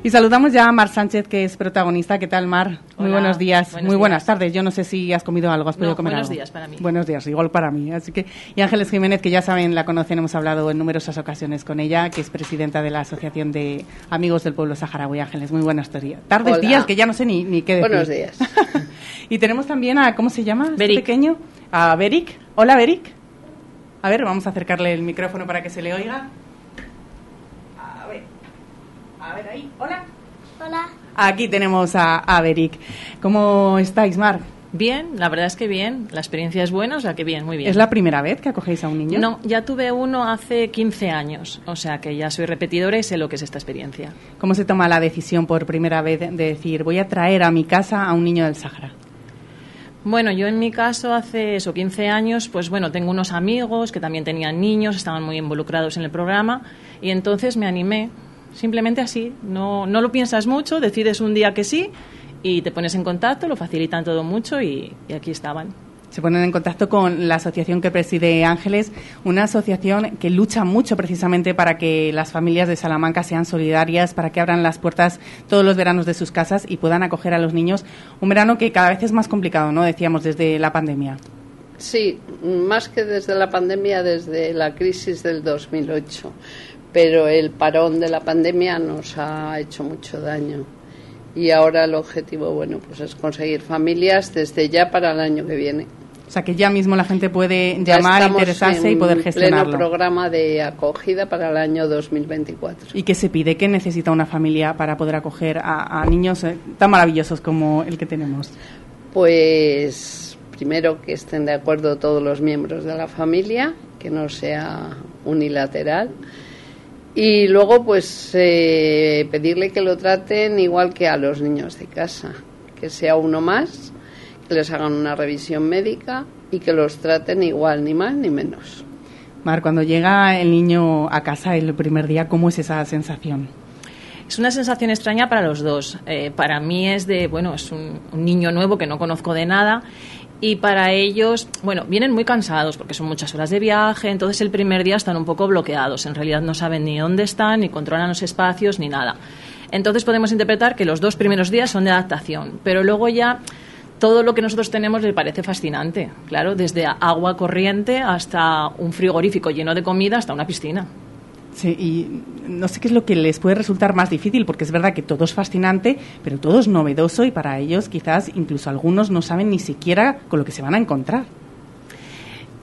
Y saludamos ya a Mar Sánchez, que es protagonista. ¿Qué tal, Mar? Muy buenos días. buenos Muy días. buenas tardes. Yo no sé si has comido algo, has podido No, comer buenos algo. días para mí. Buenos días, igual para mí. Así que y Ángeles Jiménez, que ya saben, la conocen, hemos hablado en numerosas ocasiones con ella, que es presidenta de la Asociación de Amigos del Pueblo Saharaui. Ángeles, muy buenas días. Tardes, Hola. días, que ya no sé ni, ni qué decir. Buenos días. y tenemos también a, ¿cómo se llama? este pequeño. A Beric. Hola, Beric. A ver, vamos a acercarle el micrófono para que se le oiga. A ver. Ahí. Hola. Hola. Aquí tenemos a, a Beric. ¿Cómo estáis, Mar? Bien, la verdad es que bien. La experiencia es buena, o sea que bien, muy bien. ¿Es la primera vez que acogéis a un niño? No, ya tuve uno hace 15 años, o sea que ya soy repetidora y sé lo que es esta experiencia. ¿Cómo se toma la decisión por primera vez de decir voy a traer a mi casa a un niño del Sahara? Bueno, yo en mi caso hace eso, 15 años, pues bueno, tengo unos amigos que también tenían niños, estaban muy involucrados en el programa y entonces me animé, simplemente así, no, no lo piensas mucho, decides un día que sí y te pones en contacto, lo facilitan todo mucho y, y aquí estaban. Se ponen en contacto con la asociación que preside Ángeles, una asociación que lucha mucho precisamente para que las familias de Salamanca sean solidarias, para que abran las puertas todos los veranos de sus casas y puedan acoger a los niños. Un verano que cada vez es más complicado, ¿no? Decíamos desde la pandemia. Sí, más que desde la pandemia, desde la crisis del 2008. Pero el parón de la pandemia nos ha hecho mucho daño. Y ahora el objetivo, bueno, pues es conseguir familias desde ya para el año que viene. O sea, que ya mismo la gente puede llamar, interesarse y poder pleno gestionarlo. programa de acogida para el año 2024. ¿Y qué se pide? ¿Qué necesita una familia para poder acoger a, a niños eh, tan maravillosos como el que tenemos? Pues primero que estén de acuerdo todos los miembros de la familia, que no sea unilateral. Y luego, pues, eh, pedirle que lo traten igual que a los niños de casa, que sea uno más, que les hagan una revisión médica y que los traten igual, ni más ni menos. Mar, cuando llega el niño a casa el primer día, ¿cómo es esa sensación? Es una sensación extraña para los dos. Eh, para mí es de, bueno, es un, un niño nuevo que no conozco de nada y para ellos, bueno, vienen muy cansados porque son muchas horas de viaje, entonces el primer día están un poco bloqueados. En realidad no saben ni dónde están, ni controlan los espacios, ni nada. Entonces podemos interpretar que los dos primeros días son de adaptación, pero luego ya todo lo que nosotros tenemos les parece fascinante. Claro, desde agua corriente hasta un frigorífico lleno de comida hasta una piscina. Sí, y no sé qué es lo que les puede resultar más difícil, porque es verdad que todo es fascinante, pero todo es novedoso y para ellos quizás incluso algunos no saben ni siquiera con lo que se van a encontrar.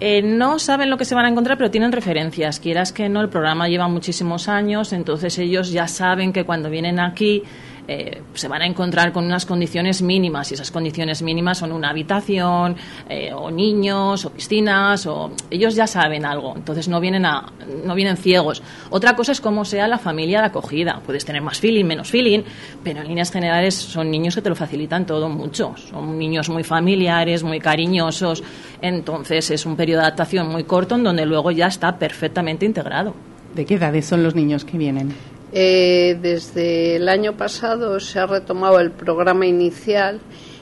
Eh, no saben lo que se van a encontrar, pero tienen referencias. Quieras que no, el programa lleva muchísimos años, entonces ellos ya saben que cuando vienen aquí eh, se van a encontrar con unas condiciones mínimas y esas condiciones mínimas son una habitación eh, o niños o piscinas o ellos ya saben algo entonces no vienen a no vienen ciegos otra cosa es cómo sea la familia de acogida puedes tener más feeling menos feeling pero en líneas generales son niños que te lo facilitan todo mucho son niños muy familiares muy cariñosos entonces es un periodo de adaptación muy corto en donde luego ya está perfectamente integrado ¿De qué edades son los niños que vienen? Eh, desde el año pasado se ha retomado el programa inicial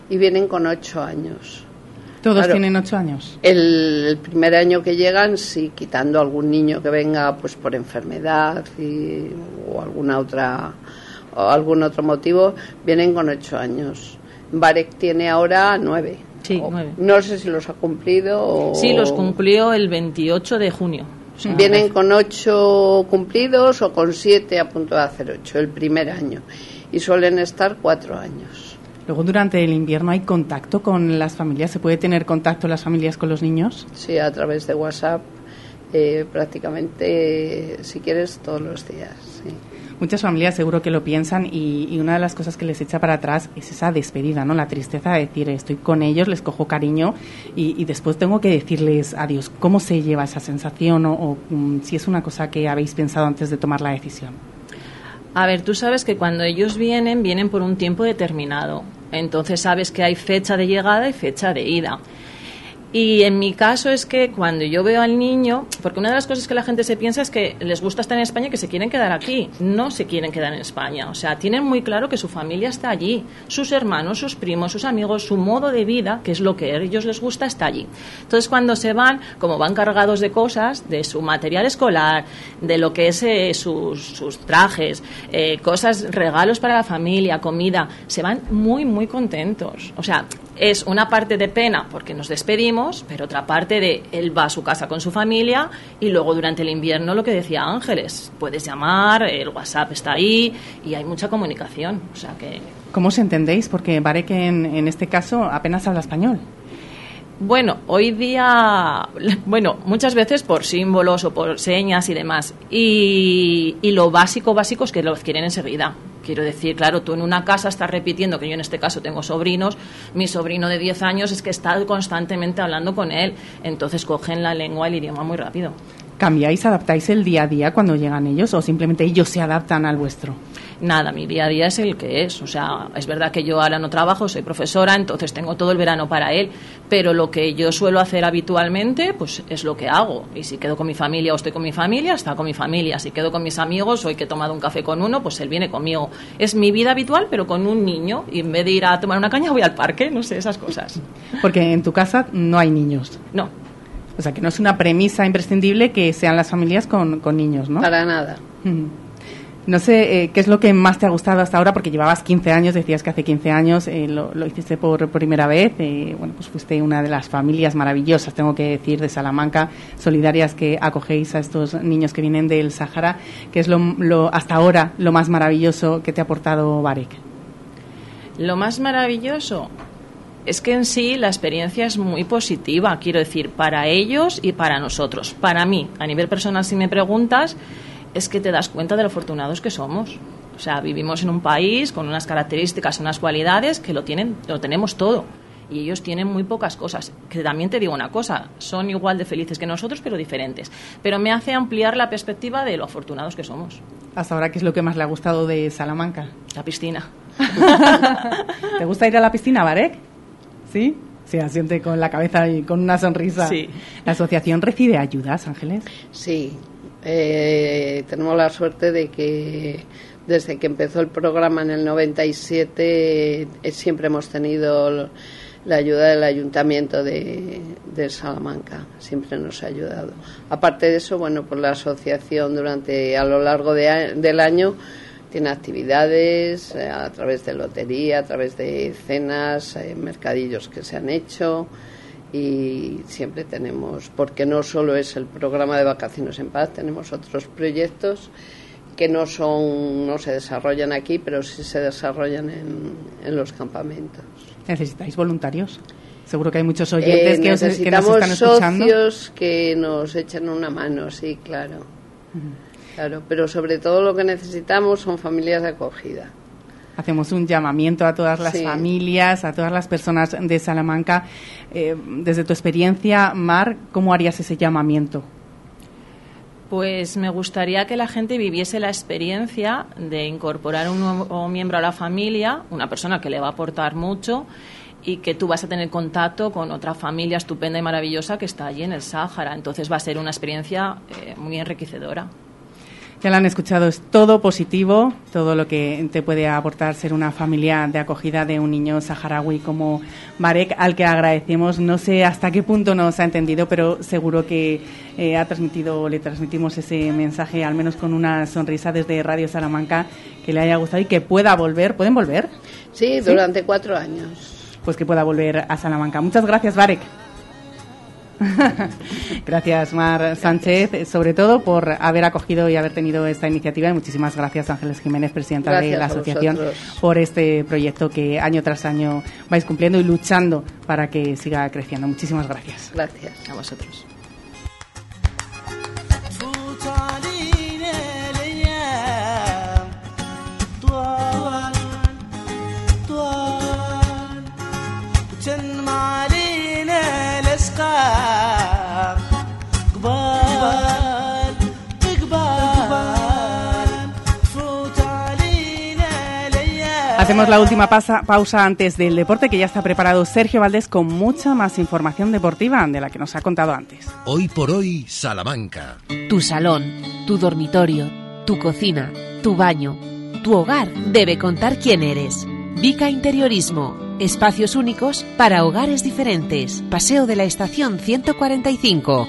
y vienen con ocho años. ¿Todos Claro. tienen ocho años? El, el primer año que llegan, sí, quitando algún niño que venga pues por enfermedad y- o alguna otra o algún otro motivo, vienen con ocho años. Barek tiene ahora nueve. Sí, O- nueve. No sé si los ha cumplido o... sí los cumplió el 28 de junio sea, Vienen con ocho cumplidos o con siete a punto de hacer ocho el primer año. Y suelen estar cuatro años. Luego durante el invierno hay contacto con las familias, ¿se puede tener contacto las familias con los niños? Sí, a través de WhatsApp, eh, prácticamente, si quieres, todos los días. Muchas familias seguro que lo piensan y, y una de las cosas que les echa para atrás es esa despedida, ¿no? La tristeza de decir, estoy con ellos, les cojo cariño y, después tengo que decirles adiós. ¿Cómo se lleva esa sensación o, o, mm, si es una cosa que habéis pensado antes de tomar la decisión? A ver, tú sabes que cuando ellos vienen, vienen por un tiempo determinado. Entonces sabes que hay fecha de llegada y fecha de ida. Y en mi caso es que cuando yo veo al niño, porque una de las cosas que la gente se piensa es que les gusta estar en España y que se quieren quedar aquí. No se quieren quedar en España. O sea, tienen muy claro que su familia está allí. Sus hermanos, sus primos, sus amigos, su modo de vida, que es lo que a ellos les gusta, está allí. Entonces cuando se van, como van cargados de cosas, de su material escolar, de lo que es eh, sus, sus trajes, eh, cosas, regalos para la familia, comida, se van muy, muy contentos. O sea, es una parte de pena porque nos despedimos, pero otra parte de él va a su casa con su familia y luego durante el invierno lo que decía Ángeles, puedes llamar, el WhatsApp está ahí y hay mucha comunicación. O sea que ¿Cómo os entendéis? Porque Barek en, en este caso apenas habla español. Bueno, hoy día, bueno, muchas veces por símbolos o por señas y demás. Y, y lo básico, básico es que lo adquieren enseguida. Quiero decir, claro, tú en una casa estás repitiendo, que yo en este caso tengo sobrinos, mi sobrino de 10 años es que está constantemente hablando con él, entonces cogen la lengua, el idioma muy rápido. ¿Cambiáis, adaptáis el día a día cuando llegan ellos o simplemente ellos se adaptan al vuestro? Nada, mi día a día es el que es. O sea, es verdad que yo ahora no trabajo, soy profesora, entonces tengo todo el verano para él, pero lo que yo suelo hacer habitualmente, pues es lo que hago. Y si quedo con mi familia o estoy con mi familia, está con mi familia. Si quedo con mis amigos, hoy que he tomado un café con uno, pues él viene conmigo. Es mi vida habitual, pero con un niño. Y en vez de ir a tomar una caña, voy al parque, no sé, esas cosas. Porque en tu casa no hay niños. No. O sea, que no es una premisa imprescindible que sean las familias con, con niños, ¿no? Para nada. No sé eh, qué es lo que más te ha gustado hasta ahora, porque llevabas 15 años, decías que hace 15 años eh, lo, lo hiciste por primera vez. eh, bueno, pues fuiste una de las familias maravillosas, tengo que decir, de Salamanca, solidarias que acogéis a estos niños que vienen del Sahara. ¿Qué es lo, lo- hasta ahora lo más maravilloso que te ha aportado Barek? Lo más maravilloso es que en sí la experiencia es muy positiva, quiero decir, para ellos y para nosotros. Para mí, a nivel personal, si me preguntas, es que te das cuenta de lo afortunados que somos. O sea, vivimos en un país con unas características, unas cualidades que lo tienen, lo tenemos todo. Y ellos tienen muy pocas cosas. Que también te digo una cosa, son igual de felices que nosotros, pero diferentes. Pero me hace ampliar la perspectiva de lo afortunados que somos. Hasta ahora, ¿qué es lo que más le ha gustado de Salamanca? La piscina. ¿Te gusta ir a la piscina, Barek? ¿Sí? Sí, asiente con la cabeza y con una sonrisa. Sí. ¿La asociación recibe ayudas, Ángeles? Sí, eh, tenemos la suerte de que desde que empezó el programa en el 97 eh, siempre hemos tenido la ayuda del ayuntamiento de, Salamanca, siempre nos ha ayudado. Aparte de eso, bueno, pues la asociación durante a lo largo de del año tiene actividades eh, a través de lotería, a través de cenas, eh, mercadillos que se han hecho y siempre tenemos, porque no solo es el programa de vacaciones en paz, tenemos otros proyectos que no son, no se desarrollan aquí, pero sí se desarrollan en, en los campamentos. ¿Necesitáis voluntarios? Seguro que hay muchos oyentes Eh, que, os- que nos están escuchando. socios que nos echen una mano, sí, claro. Claro, pero sobre todo lo que necesitamos son familias de acogida. Hacemos un llamamiento a todas las Sí. familias, a todas las personas de Salamanca. Eh, desde tu experiencia, Mar, ¿cómo harías ese llamamiento? Pues me gustaría que la gente viviese la experiencia de incorporar un nuevo miembro a la familia, una persona que le va a aportar mucho y que tú vas a tener contacto con otra familia estupenda y maravillosa que está allí en el Sáhara. Entonces va a ser una experiencia eh, muy enriquecedora. Ya lo han escuchado, es todo positivo, todo lo que te puede aportar ser una familia de acogida de un niño saharaui como Marek, al que agradecemos. No sé hasta qué punto nos ha entendido, pero seguro que eh, ha transmitido, le transmitimos ese mensaje, al menos con una sonrisa desde Radio Salamanca, que le haya gustado y que pueda volver. ¿Pueden volver? Sí, durante cuatro años. Pues que pueda volver a Salamanca. Muchas gracias, Barek. gracias, Mar Sánchez, sobre todo por haber acogido y haber tenido esta iniciativa. Y muchísimas gracias, Ángeles Jiménez, presidenta de la asociación, por este proyecto que año tras año vais cumpliendo y luchando para que siga creciendo. Muchísimas gracias. Gracias. A vosotros. Hacemos la última pasa- pausa antes del deporte, que ya está preparado Sergio Valdés con mucha más información deportiva de la que nos ha contado antes. Hoy por hoy, Salamanca. Tu salón, tu dormitorio, tu cocina, tu baño, tu hogar debe contar quién eres. Vica Interiorismo. Espacios únicos para hogares diferentes. Paseo de la Estación 145.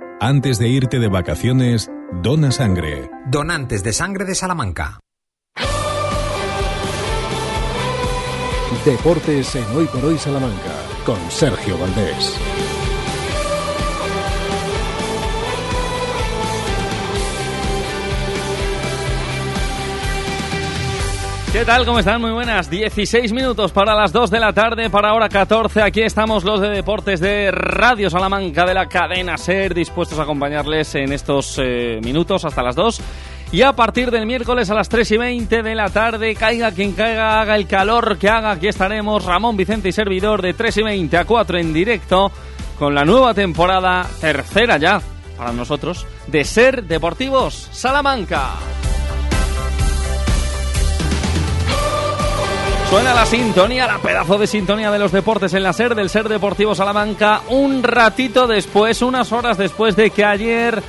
Antes de irte de vacaciones, dona sangre. Donantes de sangre de Salamanca. Deportes en Hoy por Hoy Salamanca con Sergio Valdés. ¿Qué tal? ¿Cómo están? Muy buenas. 16 minutos para las 2 de la tarde, para hora 14. Aquí estamos los de Deportes de Radio Salamanca de la cadena SER, dispuestos a acompañarles en estos eh, minutos hasta las 2. Y a partir del miércoles a las 3 y 20 de la tarde, caiga quien caiga, haga el calor que haga, aquí estaremos Ramón Vicente y servidor de 3 y 20 a 4 en directo con la nueva temporada, tercera ya para nosotros, de Ser Deportivos Salamanca. Suena la sintonía, la pedazo de sintonía de los deportes en la SER del Ser Deportivo Salamanca un ratito después, unas horas después de que ayer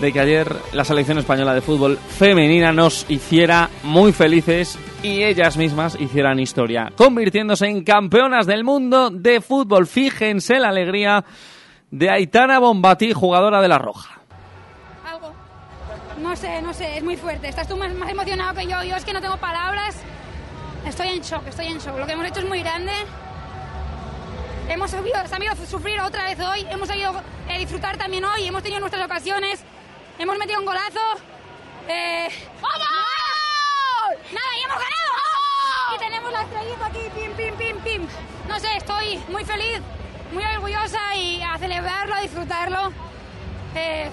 de que ayer la selección española de fútbol femenina nos hiciera muy felices y ellas mismas hicieran historia, convirtiéndose en campeonas del mundo de fútbol. Fíjense la alegría de Aitana Bombati, jugadora de la Roja. Algo. No sé, no sé, es muy fuerte. Estás tú más emocionado que yo. Yo es que no tengo palabras. Estoy en shock, estoy en shock. Lo que hemos hecho es muy grande. Hemos sabido, sabido sufrir otra vez hoy. Hemos sabido eh, disfrutar también hoy. Hemos tenido nuestras ocasiones. Hemos metido un golazo. Eh, ¡Vamos! ¡Nada, y hemos ganado! Y tenemos la estrellita aquí, pim, pim, pim, pim. No sé, estoy muy feliz, muy orgullosa y a celebrarlo, a disfrutarlo. Eh,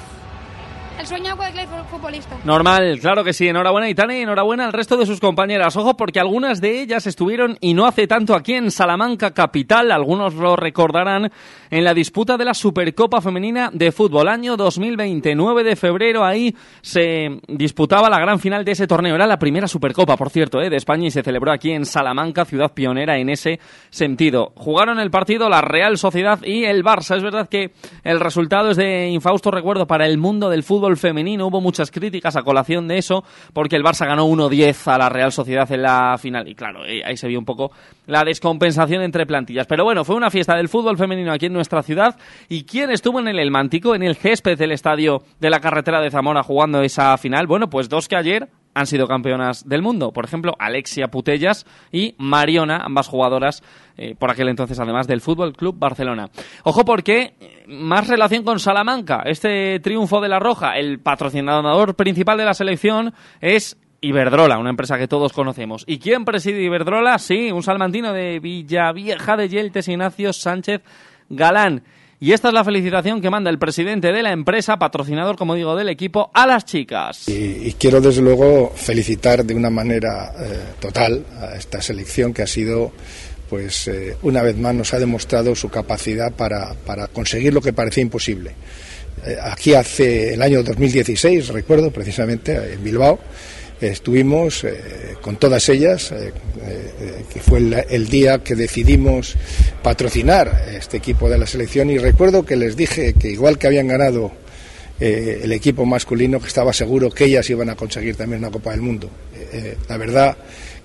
el sueño de cualquier futbolista. Normal, claro que sí. Enhorabuena Aitana y enhorabuena al resto de sus compañeras. Ojo, porque algunas de ellas estuvieron y no hace tanto aquí en Salamanca capital. Algunos lo recordarán en la disputa de la Supercopa Femenina de Fútbol. Año 2020, 9 de febrero, ahí se disputaba la gran final de ese torneo. Era la primera Supercopa, por cierto, ¿eh? de España y se celebró aquí en Salamanca, ciudad pionera en ese sentido. Jugaron el partido la Real Sociedad y el Barça. Es verdad que el resultado es de infausto recuerdo para el mundo del fútbol femenino. Hubo muchas críticas a colación de eso, porque el Barça ganó 1-10 a la Real Sociedad en la final. Y claro, eh, ahí se vio un poco la descompensación entre plantillas. Pero bueno, fue una fiesta del fútbol femenino aquí en nuestra ciudad. ¿Y quién estuvo en el El Mántico, en el césped del estadio de la carretera de Zamora jugando esa final? Bueno, pues dos que ayer han sido campeonas del mundo. Por ejemplo, Alexia Putellas y Mariona, ambas jugadoras eh, por aquel entonces, además del Fútbol Club Barcelona. Ojo, porque eh, más relación con Salamanca. Este triunfo de la Roja, el patrocinador principal de la selección es Iberdrola, una empresa que todos conocemos. ¿Y quién preside Iberdrola? Sí, un salmantino de Villavieja de Yeltes, Ignacio Sánchez Galán. Y esta es la felicitación que manda el presidente de la empresa, patrocinador, como digo, del equipo, a las chicas. Y, quiero, desde luego, felicitar de una manera eh, total a esta selección que ha sido, pues, eh, una vez más nos ha demostrado su capacidad para, para conseguir lo que parecía imposible. Eh, aquí hace el año 2016, recuerdo, precisamente, en Bilbao, estuvimos eh, con todas ellas, eh, eh, que fue el, el, día que decidimos patrocinar este equipo de la selección y recuerdo que les dije que igual que habían ganado el equipo masculino, que estaba seguro que ellas iban a conseguir también una Copa del Mundo. la verdad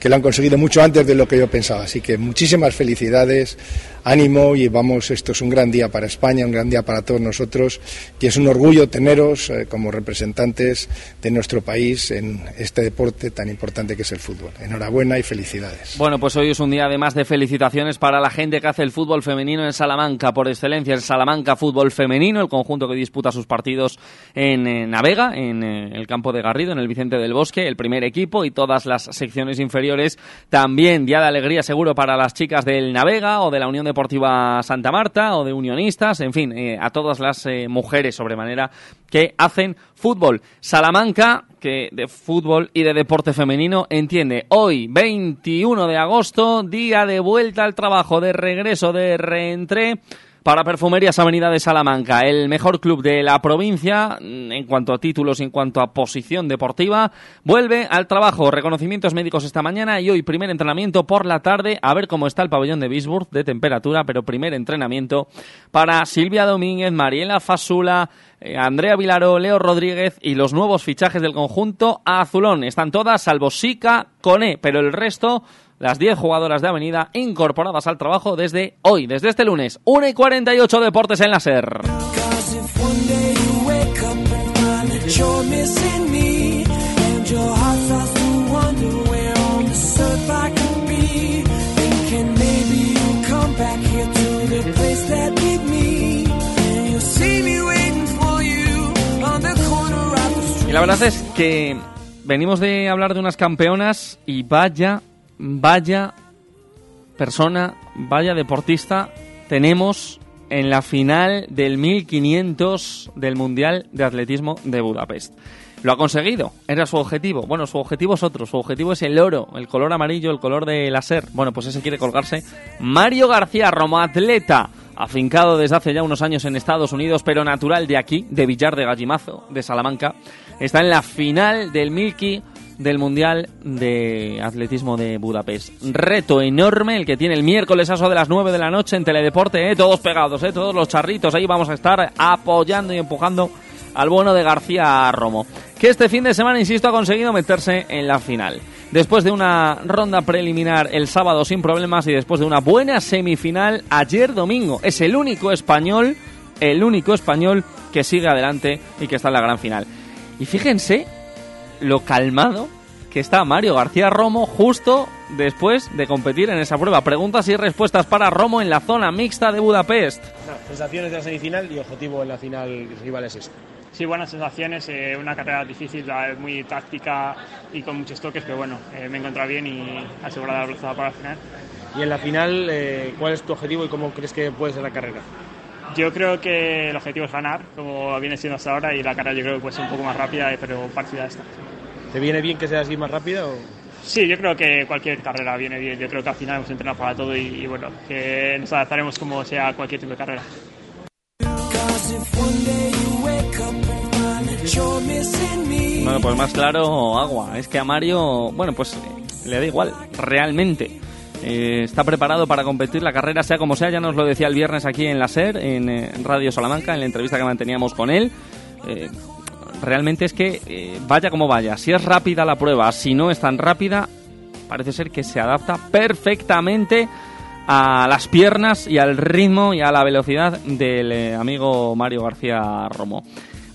que lo han conseguido mucho antes de lo que yo pensaba, así que muchísimas felicidades ánimo y vamos, esto es un gran día para España, un gran día para todos nosotros y es un orgullo teneros eh, como representantes de nuestro país en este deporte tan importante que es el fútbol. Enhorabuena y felicidades. Bueno, pues hoy es un día además de felicitaciones para la gente que hace el fútbol femenino en Salamanca, por excelencia, el Salamanca Fútbol Femenino, el conjunto que disputa sus partidos en, en Navega, en eh, el campo de Garrido, en el Vicente del Bosque, el primer equipo y todas las secciones inferiores. También día de alegría seguro para las chicas del Navega o de la Unión de Deportiva Santa Marta o de Unionistas, en fin, eh, a todas las eh, mujeres sobremanera que hacen fútbol. Salamanca, que de fútbol y de deporte femenino entiende. Hoy, 21 de agosto, día de vuelta al trabajo, de regreso, de reentré para Perfumerías Avenida de Salamanca, el mejor club de la provincia en cuanto a títulos y en cuanto a posición deportiva, vuelve al trabajo. Reconocimientos médicos esta mañana y hoy primer entrenamiento por la tarde. A ver cómo está el pabellón de Bisburg de temperatura, pero primer entrenamiento para Silvia Domínguez, Mariela Fasula, eh, Andrea Vilaro, Leo Rodríguez y los nuevos fichajes del conjunto azulón. Están todas, salvo Sica, Cone, pero el resto las 10 jugadoras de Avenida incorporadas al trabajo desde hoy, desde este lunes. 1 y 48 Deportes en la SER. Y la verdad es que venimos de hablar de unas campeonas y vaya, vaya persona, vaya deportista tenemos en la final del 1500 del Mundial de Atletismo de Budapest. Lo ha conseguido, era su objetivo. Bueno, su objetivo es otro, su objetivo es el oro, el color amarillo, el color de láser. Bueno, pues ese quiere colgarse. Mario García Romo, atleta, afincado desde hace ya unos años en Estados Unidos, pero natural de aquí, de Villar de Gallimazo, de Salamanca, está en la final del Milky del Mundial de Atletismo de Budapest. Reto enorme el que tiene el miércoles a eso de las 9 de la noche en Teledeporte, ¿eh? todos pegados, ¿eh? todos los charritos, ahí vamos a estar apoyando y empujando al bueno de García Romo, que este fin de semana, insisto, ha conseguido meterse en la final. Después de una ronda preliminar el sábado sin problemas y después de una buena semifinal ayer domingo, es el único español, el único español que sigue adelante y que está en la gran final. Y fíjense lo calmado que está Mario García Romo justo después de competir en esa prueba. Preguntas y respuestas para Romo en la zona mixta de Budapest. Sensaciones de la semifinal y objetivo en la final rival es eso. Sí, buenas sensaciones, eh, una carrera difícil, la- muy táctica y con muchos toques, pero bueno, eh, me he encontrado bien y asegurada la velocidad para la final. Y en la final, eh, ¿cuál es tu objetivo y cómo crees que puede ser la carrera? Yo creo que el objetivo es ganar, como viene siendo hasta ahora, y la carrera yo creo que puede ser un poco más rápida, eh, pero parecida a esta. ¿Te viene bien que sea así más rápida o...? Sí, yo creo que cualquier carrera viene bien, yo creo que al final hemos entrenado para todo y, y bueno, que nos adaptaremos como sea cualquier tipo de carrera. Bueno, pues más claro, agua. Es que a Mario, bueno, pues le da igual, realmente. Eh, está preparado para competir la carrera, sea como sea, ya nos lo decía el viernes aquí en la SER, en eh, Radio Salamanca, en la entrevista que manteníamos con él. Eh, realmente es que eh, vaya como vaya, si es rápida la prueba, si no es tan rápida, parece ser que se adapta perfectamente a las piernas y al ritmo y a la velocidad del eh, amigo Mario García Romo.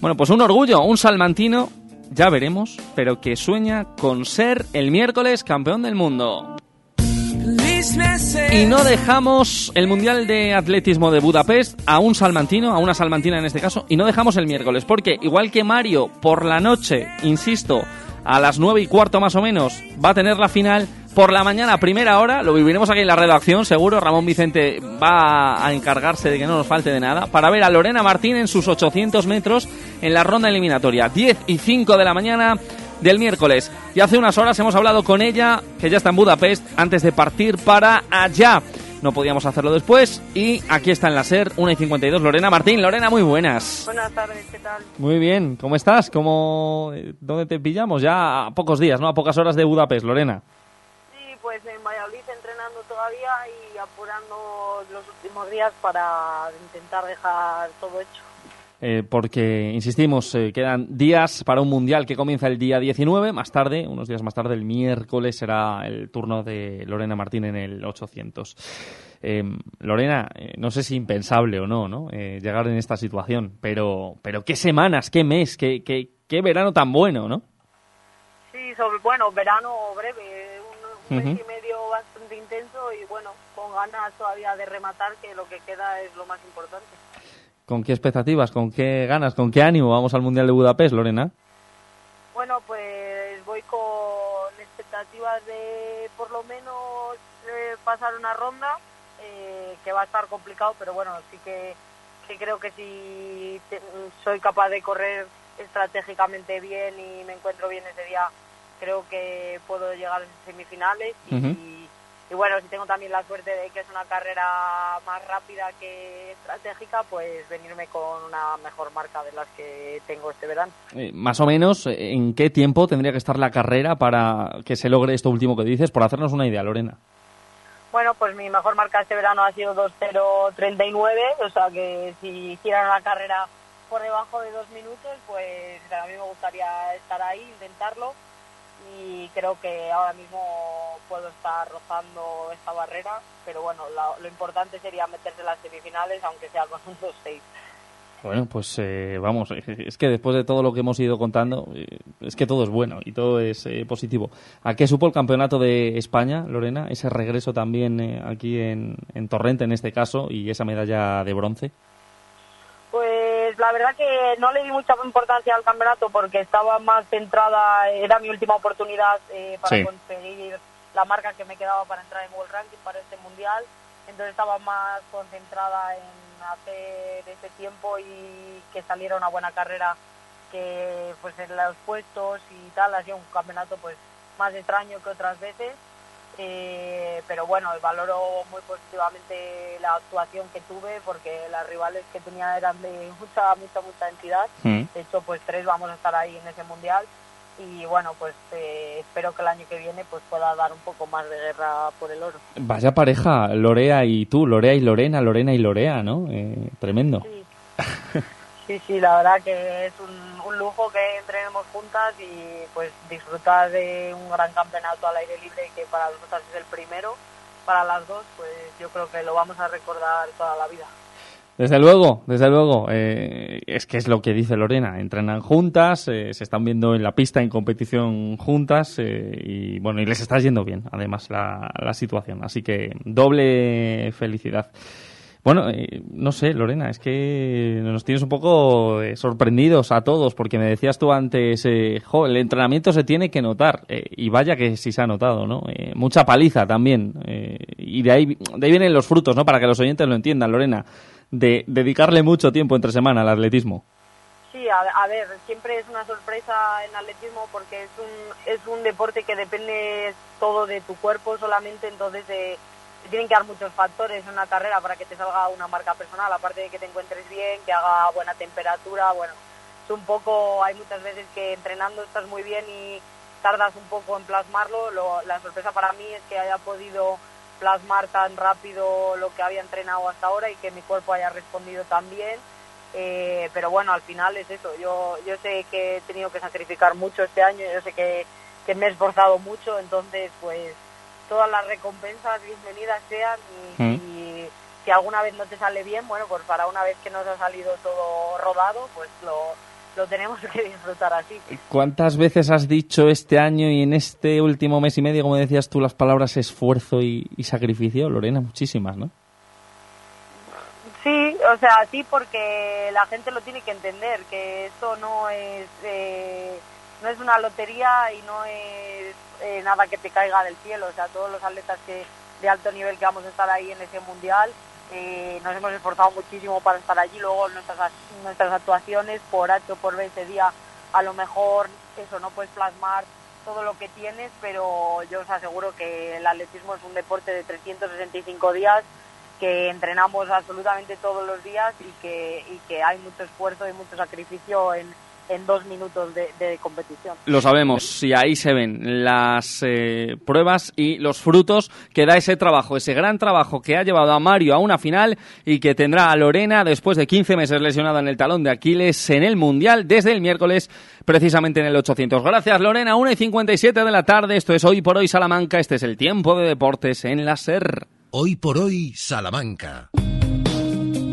Bueno, pues un orgullo, un salmantino, ya veremos, pero que sueña con ser el miércoles campeón del mundo. Y no dejamos el Mundial de Atletismo de Budapest a un salmantino, a una salmantina en este caso, y no dejamos el miércoles, porque igual que Mario por la noche, insisto, a las nueve y cuarto más o menos, va a tener la final, por la mañana primera hora, lo viviremos aquí en la redacción, seguro, Ramón Vicente va a encargarse de que no nos falte de nada, para ver a Lorena Martín en sus 800 metros en la ronda eliminatoria, 10 y 5 de la mañana del miércoles. Y hace unas horas hemos hablado con ella, que ya está en Budapest, antes de partir para allá. No podíamos hacerlo después y aquí está en la SER 1 y 52 Lorena Martín. Lorena, muy buenas. Buenas tardes, ¿qué tal? Muy bien, ¿cómo estás? ¿Cómo, ¿Dónde te pillamos? Ya a pocos días, ¿no? A pocas horas de Budapest, Lorena. Sí, pues en Valladolid entrenando todavía y apurando los últimos días para intentar dejar todo hecho. Eh, porque, insistimos, eh, quedan días para un mundial que comienza el día 19. Más tarde, unos días más tarde, el miércoles, será el turno de Lorena Martín en el 800. Eh, Lorena, eh, no sé si impensable o no, ¿no? Llegar en esta situación, pero, pero qué semanas, qué mes, qué, qué, qué verano tan bueno, ¿no? Sí, sobre, bueno, verano breve, un, un mes y medio bastante intenso y bueno, con ganas todavía de rematar, que lo que queda es lo más importante. ¿Con qué expectativas, con qué ganas, con qué ánimo vamos al Mundial de Budapest, Lorena? Bueno, pues voy con expectativas de por lo menos eh, pasar una ronda, eh, que va a estar complicado, pero bueno, sí que, que creo que si te- soy capaz de correr estratégicamente bien y me encuentro bien ese día, creo que puedo llegar a semifinales. Y, y bueno, si tengo también la suerte de que es una carrera más rápida que estratégica, pues venirme con una mejor marca de las que tengo este verano. Eh, más o menos, eh, ¿en qué tiempo tendría que estar la carrera para que se logre esto último que dices? Por hacernos una idea, Lorena. Bueno, pues mi mejor marca este verano ha sido 2.039, o sea que si hicieran una carrera por debajo de dos minutos, pues a mí me gustaría estar ahí, intentarlo. Y creo que ahora mismo puedo estar rozando esta barrera, pero bueno, lo, importante sería meterse en las semifinales, aunque sea con un 2-6. Bueno, pues eh, vamos, es que después de todo lo que hemos ido contando, eh, es que todo es bueno y todo es eh, positivo. ¿A qué supo el campeonato de España, Lorena? Ese regreso también eh, aquí en Torrente, en este caso, y esa medalla de bronce. Pues la verdad que no le di mucha importancia al campeonato porque estaba más centrada, era mi última oportunidad eh, para Sí. conseguir la marca que me quedaba para entrar en World Ranking para este mundial, entonces estaba más concentrada en hacer ese tiempo y que saliera una buena carrera que pues en los puestos y tal ha sido un campeonato pues más extraño que otras veces eh, pero bueno, valoro muy positivamente la actuación que tuve porque las rivales que tenía eran de mucha, mucha, mucha entidad. Mm. De hecho, pues tres vamos a estar ahí en ese mundial y bueno, pues eh, espero que el año que viene pues pueda dar un poco más de guerra por el oro. Vaya pareja, Lorea y tú, Lorea y Lorena, Lorena y Lorea, ¿no? Eh, tremendo. Sí, sí, la verdad que es un, un lujo que entrenemos juntas y pues disfrutar de un gran campeonato al aire libre que para nosotras es el primero, para las dos, pues yo creo que lo vamos a recordar toda la vida. Desde luego, desde luego. eh, es que es lo que dice Lorena. Entrenan juntas, eh, se están viendo en la pista en competición juntas eh, y bueno, y les está yendo bien, además, la, la situación. Así que doble felicidad. Bueno, eh, no sé, Lorena, es que nos tienes un poco eh, sorprendidos a todos, porque me decías tú antes, eh, jo, el entrenamiento se tiene que notar, eh, y vaya que sí se ha notado, ¿no? Eh, mucha paliza también, eh, y de ahí, de ahí vienen los frutos, ¿no? Para que los oyentes lo entiendan, Lorena, de dedicarle mucho tiempo entre semana al atletismo. Sí, a, a ver, siempre es una sorpresa en atletismo porque es un, es un deporte que depende todo de tu cuerpo solamente, entonces eh, tienen que dar muchos factores en una carrera para que te salga una marca personal, aparte de que te encuentres bien, que haga buena temperatura, bueno, es un poco, hay muchas veces que entrenando estás muy bien y tardas un poco en plasmarlo, Lo- la sorpresa para mí es que haya podido plasmar tan rápido lo que había entrenado hasta ahora y que mi cuerpo haya respondido tan bien. Eh, pero bueno, al final es eso. Yo, yo sé que he tenido que sacrificar mucho este año, yo sé que, que me he esforzado mucho, entonces pues todas las recompensas bienvenidas sean y, Mm. y si alguna vez no te sale bien, bueno, pues para una vez que nos ha salido todo rodado, pues lo, lo tenemos que disfrutar así. ¿Cuántas veces has dicho este año y en este último mes y medio, como decías tú, las palabras esfuerzo y, y sacrificio? Lorena, muchísimas, ¿no? Sí, o sea, sí, porque la gente lo tiene que entender, que esto no es eh, no es una lotería y no es eh, nada que te caiga del cielo. O sea, todos los atletas que de alto nivel que vamos a estar ahí en ese mundial, eh, nos hemos esforzado muchísimo para estar allí. Luego nuestras nuestras actuaciones por H o por B ese día, a lo mejor eso no puedes plasmar todo lo que tienes, pero yo os aseguro que el atletismo es un deporte de 365 días que entrenamos absolutamente todos los días y que, y que hay mucho esfuerzo y mucho sacrificio en, en dos minutos de, de competición. Lo sabemos, y ahí se ven las eh, pruebas y los frutos que da ese trabajo, ese gran trabajo que ha llevado a Mario a una final y que tendrá a Lorena después de 15 meses lesionada en el talón de Aquiles en el Mundial desde el miércoles, precisamente en el 800. Gracias Lorena, 1 y 57 de la tarde, esto es Hoy por Hoy Salamanca, este es el tiempo de deportes en la SER. Hoy por hoy, Salamanca.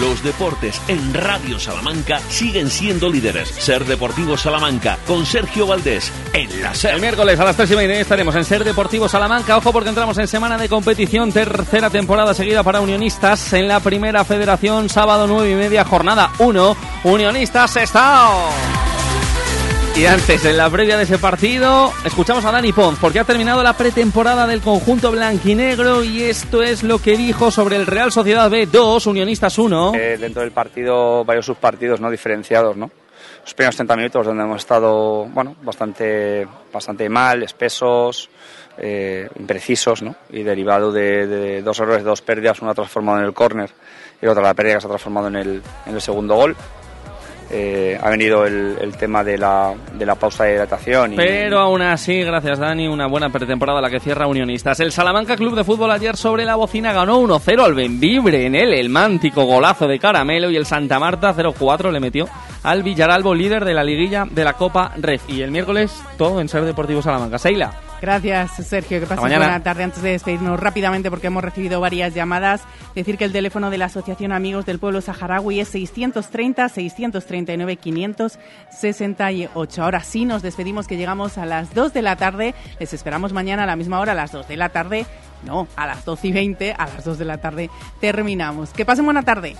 Los deportes en Radio Salamanca siguen siendo líderes. Ser Deportivo Salamanca con Sergio Valdés en la SER. El miércoles a las 3 y media estaremos en Ser Deportivo Salamanca. Ojo porque entramos en semana de competición, tercera temporada seguida para Unionistas en la primera federación, sábado 9 y media, jornada 1. Unionistas Estado. Y antes, en la previa de ese partido, escuchamos a Dani Pons, porque ha terminado la pretemporada del conjunto blanquinegro y esto es lo que dijo sobre el Real Sociedad B 2, Unionistas 1. Eh, dentro del partido, varios subpartidos no diferenciados, ¿no? Los primeros 30 minutos donde hemos estado, bueno, bastante, bastante mal, espesos, eh, imprecisos, ¿no? Y derivado de, de dos errores, dos pérdidas, una transformado en el córner y otra la pérdida que se ha transformado en el, en el segundo gol. Eh, ha venido el, el tema de la, de la pausa de hidratación. Y, Pero aún así, gracias Dani, una buena pretemporada la que cierra Unionistas. El Salamanca Club de Fútbol ayer sobre la bocina ganó 1-0 al Benvibre en él, el mántico golazo de Caramelo y el Santa Marta 0-4 le metió al Villaralbo, líder de la liguilla de la Copa Ref. Y el miércoles todo en Ser Deportivo Salamanca. Seila. Gracias, Sergio. Que pases mañana. buena tarde. Antes de despedirnos rápidamente, porque hemos recibido varias llamadas, decir que el teléfono de la Asociación Amigos del Pueblo Saharaui es 630-639-568. Ahora sí, nos despedimos, que llegamos a las 2 de la tarde. Les esperamos mañana a la misma hora, a las 2 de la tarde. No, a las 12 y 20, a las 2 de la tarde terminamos. Que pasen buena tarde.